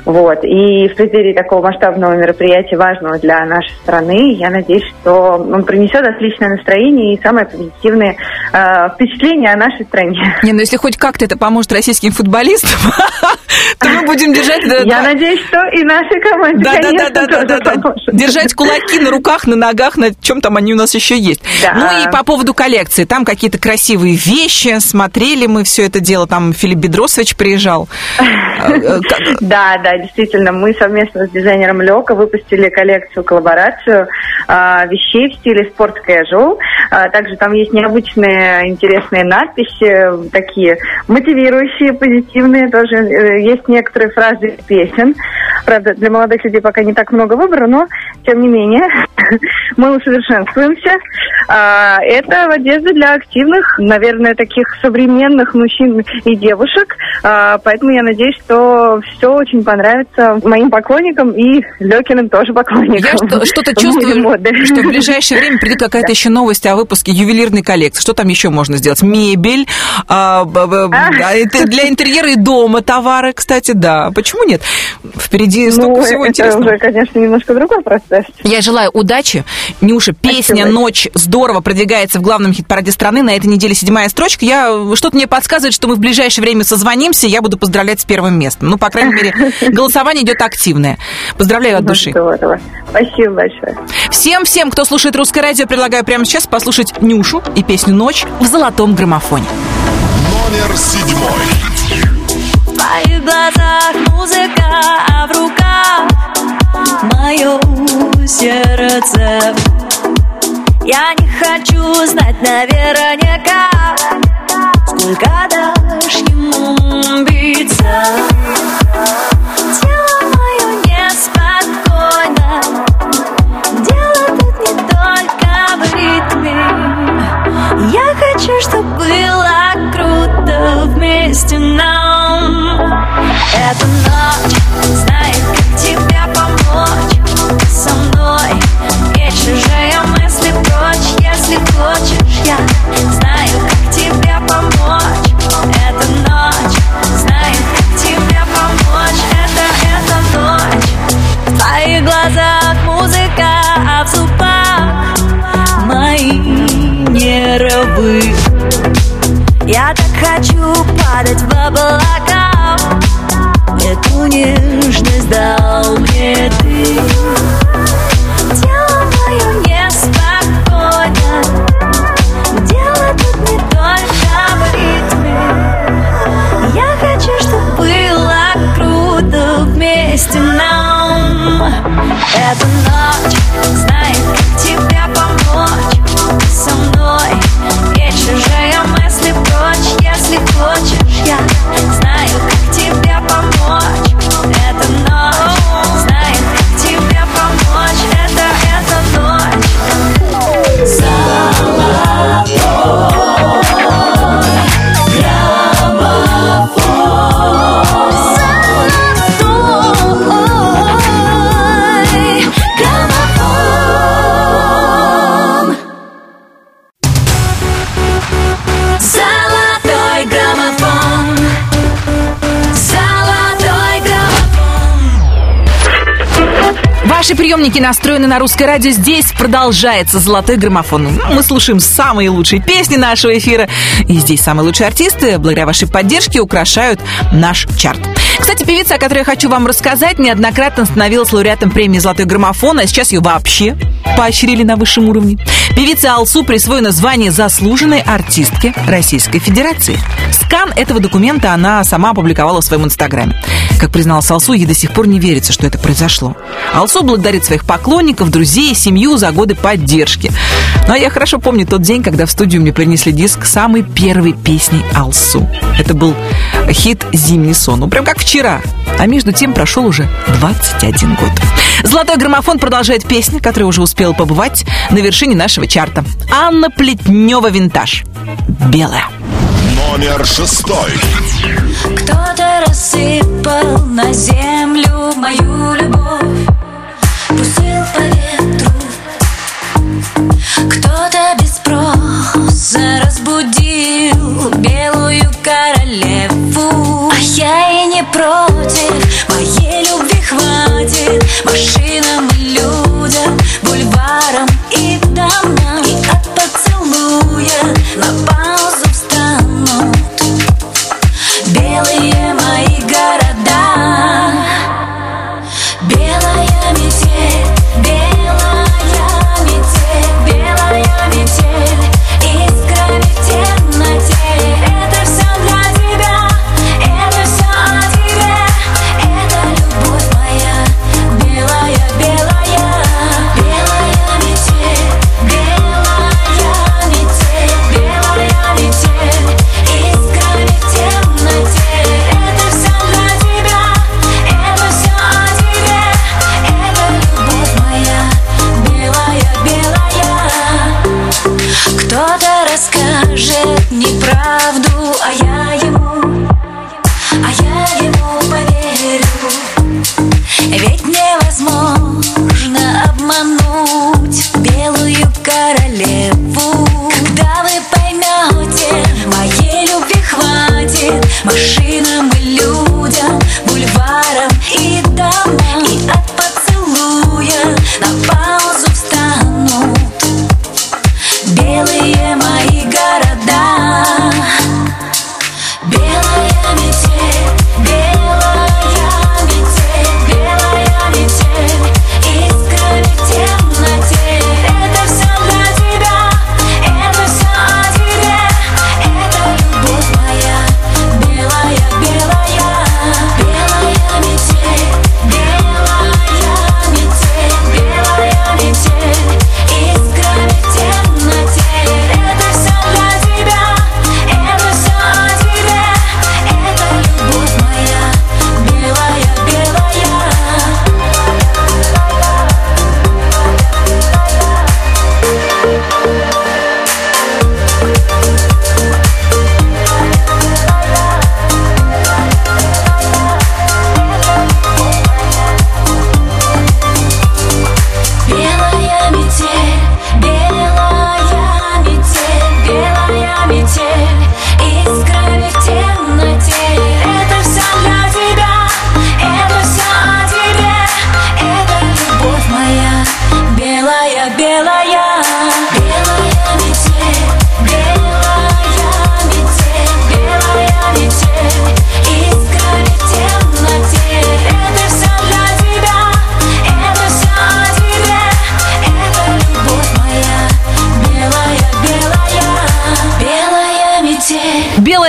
вот, и в преддверии такого масштабного мероприятия, важного для нашей страны, я надеюсь, что он принесет отличное настроение и самые позитивные э, впечатления о нашей стране. Не, ну если хоть как-то это поможет российским футболистам, то мы будем держать... Я надеюсь, что и нашей команде, конечно. Держать кулаки на руках, на ногах, на чем там они у нас еще есть. Ну и по поводу коллекции. Там какие-то красивые вещи. Смотрели мы все это дело. Там Филипп Бедросович приезжал. Э, Да, да, действительно, мы совместно с дизайнером Лёка выпустили коллекцию, коллаборацию а, вещей в стиле спорт casual. А, также там есть необычные интересные надписи, такие мотивирующие, позитивные. Тоже э, есть некоторые фразы из песен. Правда, для молодых людей пока не так много выбора, но тем не менее мы усовершенствуемся. А, это одежда для активных, наверное, таких современных мужчин и девушек. А, поэтому я надеюсь, что все очень понравится моим поклонникам и Лёкиным тоже поклонникам. Я что- что-то в чувствую, что в ближайшее время придет какая-то еще новость о выпуске ювелирной коллекции. Что там еще можно сделать? Мебель, а, б- да, это для интерьера и дома товары, кстати, да. Почему нет? Впереди столько Ну, всего это интересного. уже, конечно, немножко другой процесс. Я желаю удачи. Нюша, песня Спасибо. «Ночь» здорово продвигается в главном хит-параде страны. На этой неделе седьмая строчка. Я, что-то мне подсказывает, что мы в ближайшее время созвонимся, я буду поздравлять с первым местом. Ну, по крайней мере, голосование идет активное. Поздравляю от души. Здорово. Спасибо большое. Всем-всем, кто слушает «Русское радио», предлагаю прямо сейчас послушать Нюшу и песню «Ночь» в золотом граммофоне. Номер седьмой. В моих глазах музыка, а в руках мое сердце. Я не хочу знать наверняка, сколько дашь ему биться. Тело мое неспокойно, дело тут не только в ритме. Я хочу, чтобы было круто вместе нам. Эта ночь знает, как тебе помочь. Со мной, не чужие мысли прочь. Если хочешь, я знаю, как тебе помочь. Эта ночь знает, как тебе помочь. Это, эта ночь. В твоих глазах музыка, а в зубах мои головы Я так хочу падать в облака. Эту нежность дал мне ты приемники настроены на русское радио. Здесь продолжается золотой граммофон. Мы слушаем самые лучшие песни нашего эфира. И здесь самые лучшие артисты, благодаря вашей поддержке, украшают наш чарт. Кстати, певица, о которой я хочу вам рассказать, неоднократно становилась лауреатом премии «Золотой граммофон», а сейчас ее вообще поощрили на высшем уровне. Певице Алсу присвоено звание заслуженной артистки Российской Федерации. Скан этого документа она сама опубликовала в своем инстаграме. Как призналась Алсу, ей до сих пор не верится, что это произошло. Алсу благодарит своих поклонников, друзей, семью за годы поддержки. Ну а я хорошо помню тот день, когда в студию мне принесли диск самой первой песни Алсу. Это был хит «Зимний сон». Ну, прям как вчера. А между тем прошел уже 21 год. Золотой граммофон продолжает песня, которая уже успела побывать на вершине нашего чарта. Анна Плетнева «Винтаж». «Белая». Номер шестой. Кто-то рассыпал на землю мою любовь Пустил по ветру. Кто-то без спроса разбудил белую королеву. А я и не против, моей любви хватит. Машинам и людям, бульварам и домам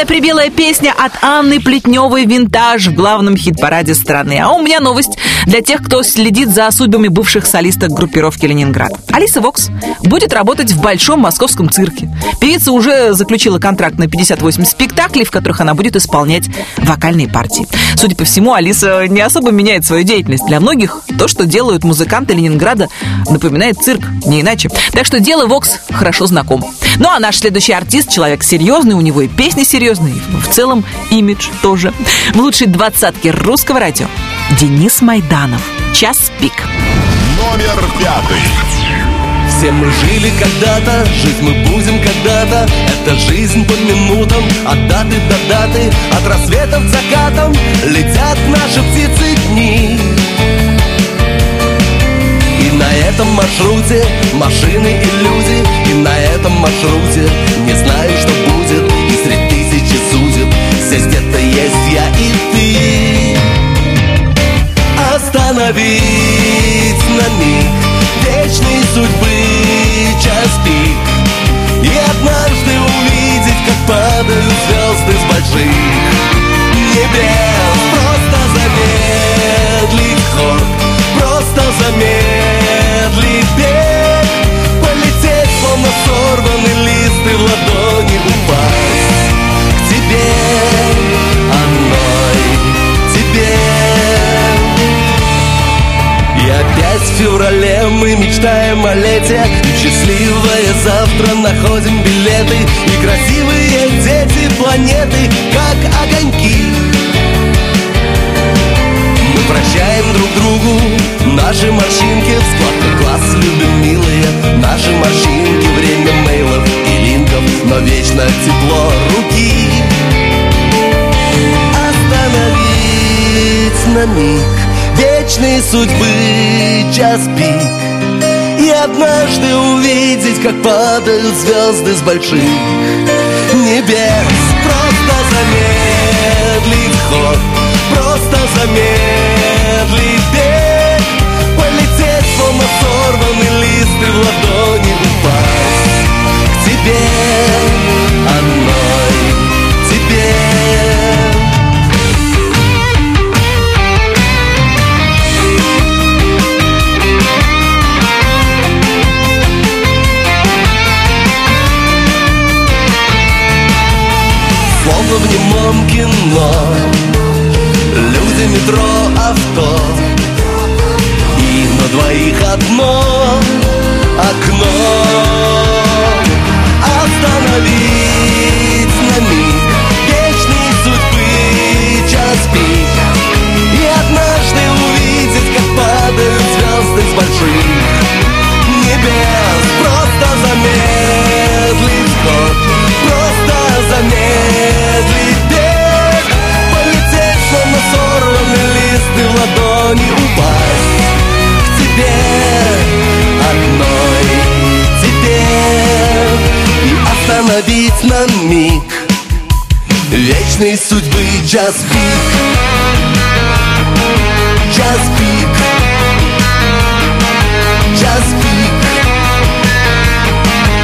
Белая-прибелая песня от Анны Плетневой «Винтаж» в главном хит-параде страны. А у меня новость для тех, кто следит за судьбами бывших солисток группировки «Ленинград». Алиса Вокс будет работать в Большом московском цирке. Певица уже заключила контракт на 58 спектаклей, в которых она будет исполнять вокальные партии. Судя по всему, Алиса не особо меняет свою деятельность. Для многих то, что делают музыканты Ленинграда, напоминает цирк, не иначе. Так что дело Вокс хорошо знаком. Ну а наш следующий артист, человек серьезный, у него и песни серьезные, в целом имидж тоже. В лучшей двадцатке русского радио Денис Майданов. Час пик. Номер пятый. Все мы жили когда-то, жить мы будем когда-то Это жизнь по минутам, от даты до даты От рассветов к закатам летят наши птицы дни И на этом маршруте машины и люди И на этом маршруте не знаю, что будет И судеб здесь где-то есть я и ты. Остановить на миг вечной судьбы час пик. И однажды феврале мы мечтаем о лете. И счастливое завтра находим билеты. И красивые дети планеты, как огоньки. Мы прощаем друг другу наши морщинки. Складка глаз, любим милые Наши морщинки, время мейлов и линков Но вечно тепло руки. Остановить на миг вечной судьбы час пик. И однажды увидеть, как падают звезды с больших час пик Час пик Час пик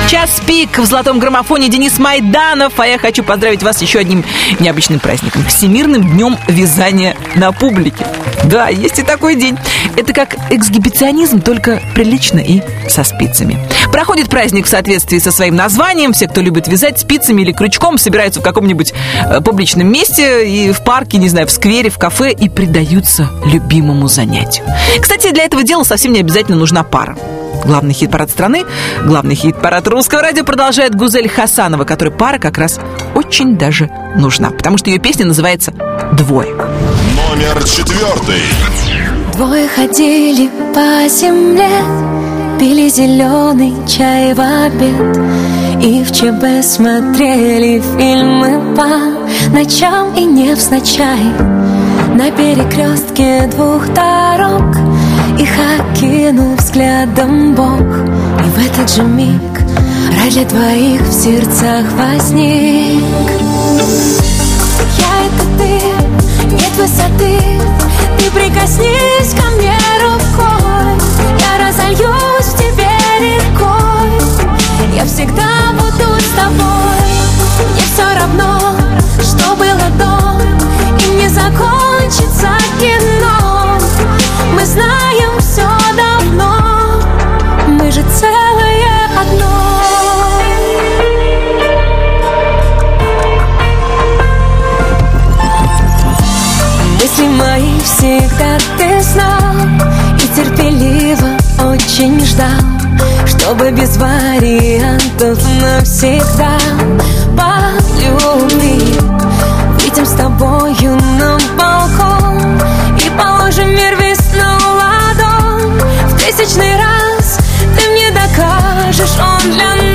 Час пик в золотом граммофоне Денис Майданов. А я хочу поздравить вас еще одним необычным праздником. Всемирным днем вязания на публике. Да, есть и такой день. Это как эксгибиционизм, только прилично и со спицами. Проходит праздник в соответствии со своим названием. Все, кто любит вязать спицами или крючком, собираются в каком-нибудь э, публичном месте и в парке, не знаю, в сквере, в кафе и предаются любимому занятию. Кстати, для этого дела совсем не обязательно нужна пара. Главный хит-парад страны, главный хит-парад русского радио продолжает Гузель Хасанова, которой пара как раз очень даже нужна, потому что ее песня называется «Двое». Номер четвертый. Двое ходили по земле, пили зеленый чай в обед И в ЧБ смотрели фильмы по ночам и невзначай. На перекрестке двух дорог их окинул взглядом Бог. И в этот же миг рай для двоих в сердцах возник. Я это ты, нет высоты. Ты прикоснись ко мне рукой. Я тебе рекой. Я всегда буду с тобой. Мне все равно, что было до. И не закончится кино. Мы знаем все давно. Мы же целые одно. Если мои всегда ты знал. И терпеливо очень ждал. Чтобы без вариантов навсегда По любви Выйдем с тобою на балкон И положим мир весь на ладонь В тысячный раз ты мне докажешь Он для нас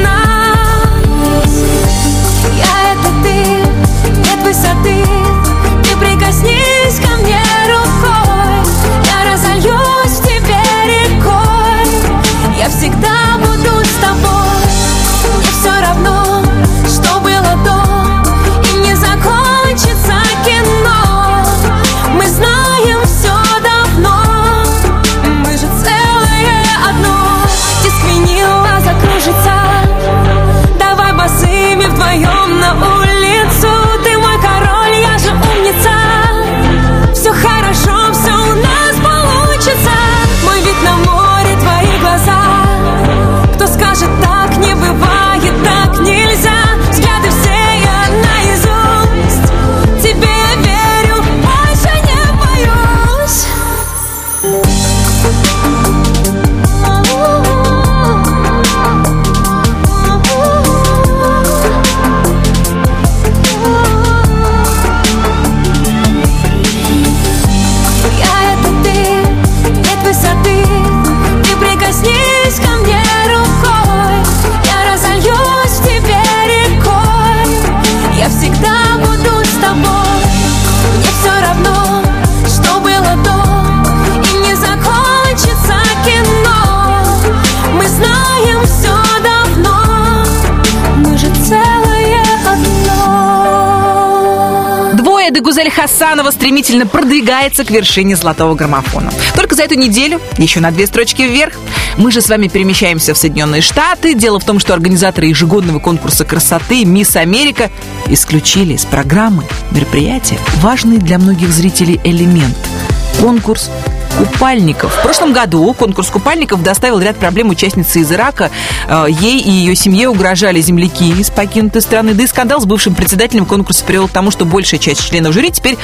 Дегузель Хасанова стремительно продвигается к вершине золотого граммофона. Только за эту неделю еще на две строчки вверх. Мы же с вами перемещаемся в Соединенные Штаты. Дело в том, что организаторы ежегодного конкурса красоты «Мисс Америка» исключили из программы мероприятия важный для многих зрителей элемент – конкурс купальников. В прошлом году конкурс купальников доставил ряд проблем участницы из Ирака. Э, Ей и ее семье угрожали земляки из покинутой страны. Да и скандал с бывшим председателем конкурса привел к тому, что большая часть членов жюри теперь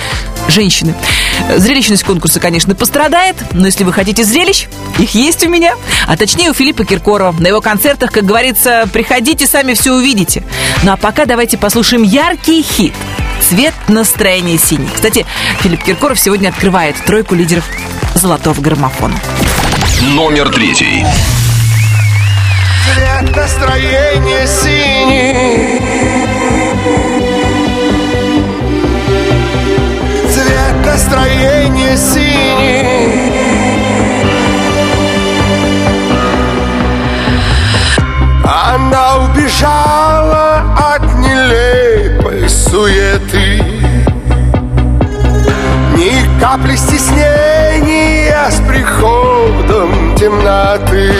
женщины. Э, Зрелищность конкурса, конечно, пострадает, но если вы хотите зрелищ, их есть у меня. А точнее у Филиппа Киркорова. На его концертах, как говорится, приходите, сами все увидите. Ну а пока давайте послушаем яркий хит «Цвет настроения синий». Кстати, Филипп Киркоров сегодня открывает тройку лидеров золотого граммофона. Номер третий. Цвет настроения синий Цвет настроения синий Она убежала капли стеснения с приходом темноты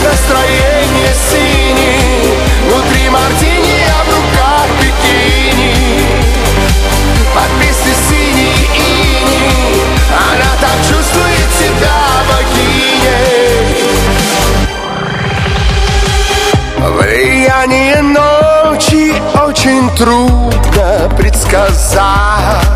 Цвет настроения синий. Внутри мартини, а в руках бикини. Под песню синий иней Она так чувствует себя богиней. Влияние ночи очень трудно предсказать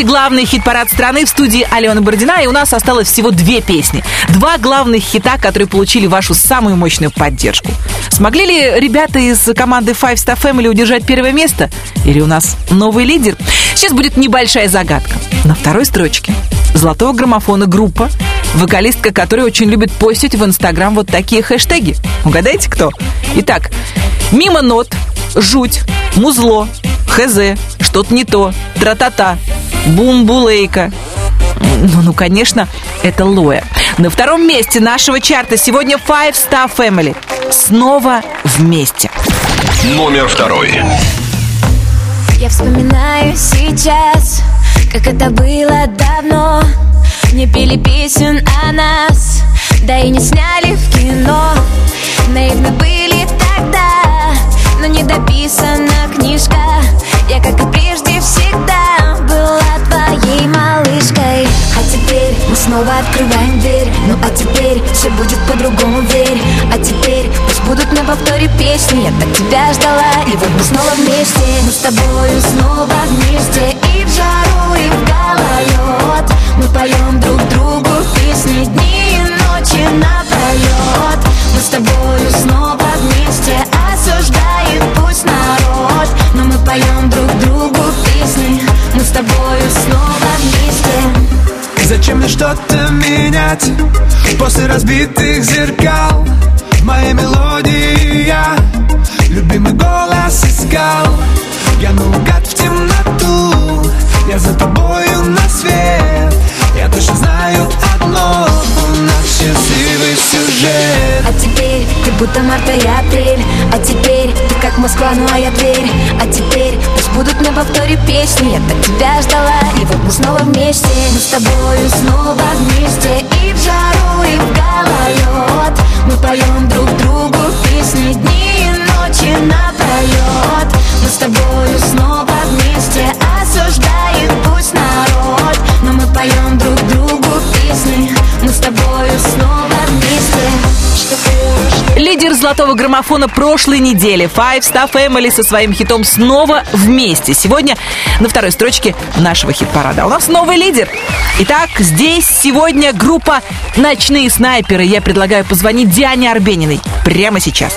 слушаете главный хит-парад страны в студии Алена Бородина, и у нас осталось всего две песни. Два главных хита, которые получили вашу самую мощную поддержку. Смогли ли ребята из команды Five Star Family удержать первое место? Или у нас новый лидер? Сейчас будет небольшая загадка. На второй строчке золотого граммофона группа, вокалистка которой очень любит постить в Инстаграм вот такие хэштеги. Угадайте, кто? Итак, мимо нот, жуть, музло, хз, что-то не то, тра-та-та, бум-булейка. Ну, ну, конечно, это Лоя. На втором месте нашего чарта сегодня Five Star Family. Снова вместе. Номер второй. Я вспоминаю сейчас, как это было давно Не пели песен о нас, да и не сняли в кино Наивны были но не дописана книжка. Я, как и прежде, всегда была твоей малышкой. А теперь мы снова открываем дверь. Ну а теперь все будет по-другому, верь. А теперь пусть будут на повторе песни. Я так тебя ждала, и вот мы снова вместе. Мы с тобою снова вместе. И в жару, и в гололед. Мы поем друг другу песни Дни и ночи напролет Мы с тобою снова вместе Осуждает пусть народ. Но мы поем друг другу песни. Мы с тобою снова вместе. Зачем мне что-то менять? После разбитых зеркал В моей мелодии я Любимый голос искал. Я наугад в темноту Я за тобою на свет Я точно знаю одно У нас счастливый сюжет. А теперь ты будто март и апрель А теперь ты как Москва, ну а я Тверь А теперь пусть будут на повторе песни. Я так тебя ждала, и вот мы снова вместе. Мы с тобою снова вместе. И в жару, и в гололед Мы поем друг другу песни. Дни и ночи напролет Мы с тобою снова вместе Осуждает пусть народ Но мы поем друг другу песни Мы с тобою снова вместе Лидер золотого граммофона прошлой недели Five Star Family со своим хитом снова вместе. Сегодня на второй строчке нашего хит-парада. А У нас новый лидер. Итак, здесь сегодня группа «Ночные снайперы». Я предлагаю позвонить Диане Арбениной прямо сейчас.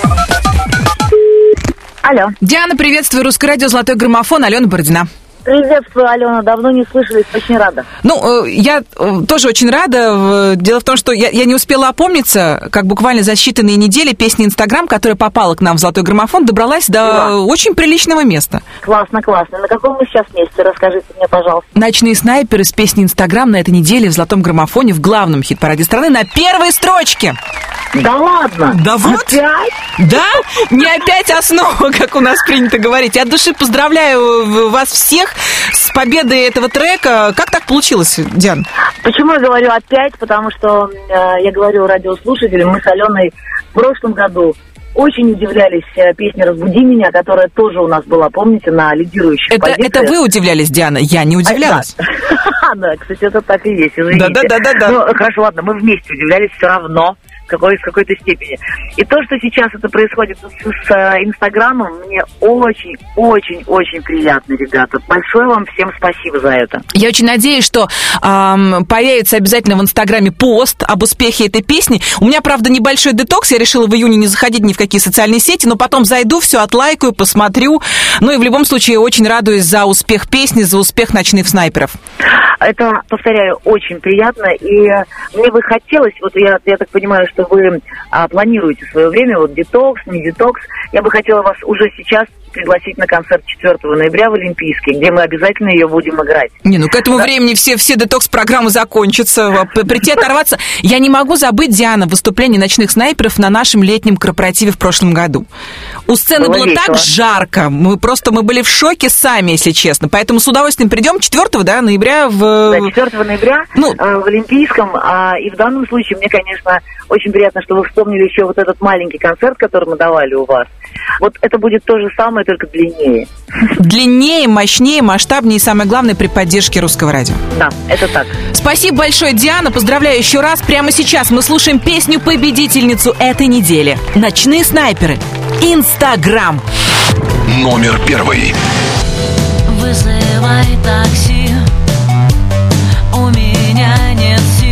Алло. Диана, приветствую. Русское радио «Золотой граммофон». Алена Бородина. Приветствую, Алена. Давно не слышались, очень рада. Ну, э, я э, тоже очень рада. Дело в том, что я, я не успела опомниться, как буквально за считанные недели песня «Инстаграм», которая попала к нам в «Золотой граммофон», добралась до Да. очень приличного места. Классно, классно. На каком мы сейчас месте? Расскажите мне, пожалуйста. «Ночные снайперы» с песней «Инстаграм» на этой неделе в «Золотом граммофоне» в главном хит-параде страны на первой строчке. Да ладно? Да вот. Опять? Да? Не опять основа, как у нас принято говорить. От души поздравляю вас всех с победой этого трека. Как так получилось, Диан? Почему я говорю опять? Потому что э, я говорю радиослушателям, мы с Аленой в прошлом году очень удивлялись э, песне «Разбуди меня», которая тоже у нас была, помните, на лидирующих Это, позициях. это вы удивлялись, Диана? Я не удивлялась. Да, кстати, это так и есть. Да-да-да-да-да. Ну, хорошо, ладно, мы вместе удивлялись все равно, какой, в какой-то степени. И то, что сейчас это происходит с, с, э, Инстаграмом, мне очень-очень-очень приятно, ребята. Большое вам всем спасибо за это. Я очень надеюсь, что ам, появится обязательно в Инстаграме пост об успехе этой песни. У меня, правда, небольшой детокс. Я решила в июне не заходить ни в какие социальные сети, но потом зайду, все отлайкаю, посмотрю. Ну и в любом случае очень радуюсь за успех песни, за успех ночных снайперов. Это, повторяю, очень приятно. И мне бы хотелось, вот я, я так понимаю, что вы а, планируете свое время, вот детокс, не детокс. Я бы хотела вас уже сейчас пригласить на концерт 4 ноября в Олимпийский, где мы обязательно ее будем играть. Не, ну к этому времени все, все детокс-программы закончатся, прийти оторваться. Я не могу забыть, Диана, выступление ночных снайперов на нашем летнем корпоративе в прошлом году. У сцены Было было, весело. так жарко, мы просто мы были в шоке сами, если честно. Поэтому с удовольствием придем 4 да, ноября в... Да, 4 ноября э, в Олимпийском. а, и в данном случае мне, конечно, очень приятно, что вы вспомнили еще вот этот маленький концерт, который мы давали у вас. Вот это будет то же самое, только длиннее. Длиннее, мощнее, масштабнее и, самое главное, при поддержке русского радио. Да, это так. Спасибо большое, Диана. Поздравляю еще раз. Прямо сейчас мы слушаем песню-победительницу этой недели. «Ночные снайперы». Инстаграм. Номер первый. Вызывай такси У меня нет сил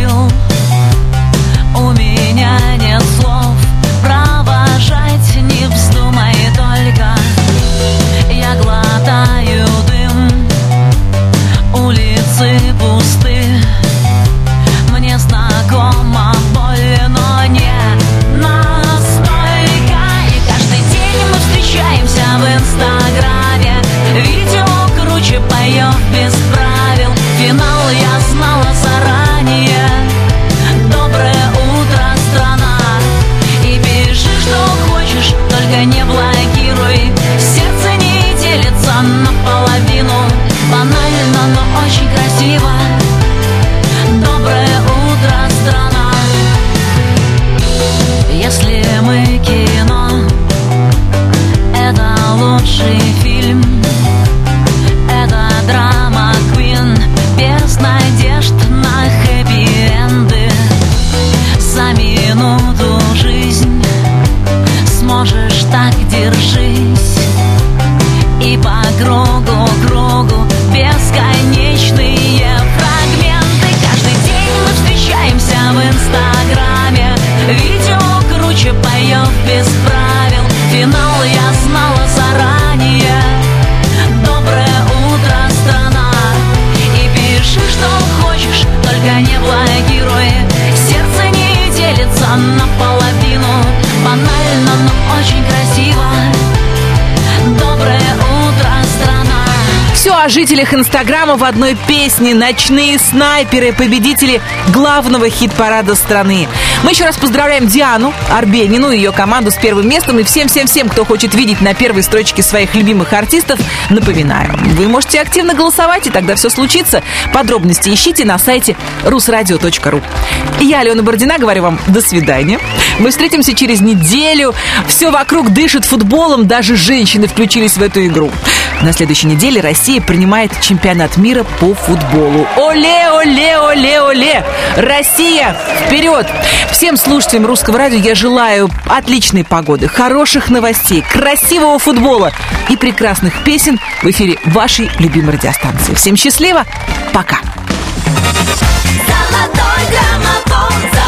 жителях Инстаграма в одной песне «Ночные снайперы», победители главного хит-парада страны. Мы еще раз поздравляем Диану Арбенину и ее команду с первым местом. И всем-всем-всем, кто хочет видеть на первой строчке своих любимых артистов, напоминаю, вы можете активно голосовать, и тогда все случится. Подробности ищите на сайте rusradio.ru. Я, Алена Бородина, говорю вам до свидания. Мы встретимся через неделю. Все вокруг дышит футболом, даже женщины включились в эту игру. На следующей неделе Россия принимает чемпионат мира по футболу. Оле, оле, оле, оле! Россия, вперед! Всем слушателям русского радио я желаю отличной погоды, хороших новостей, красивого футбола и прекрасных песен в эфире вашей любимой радиостанции. Всем счастливо, пока! Золотой граммофон, золотой граммофон.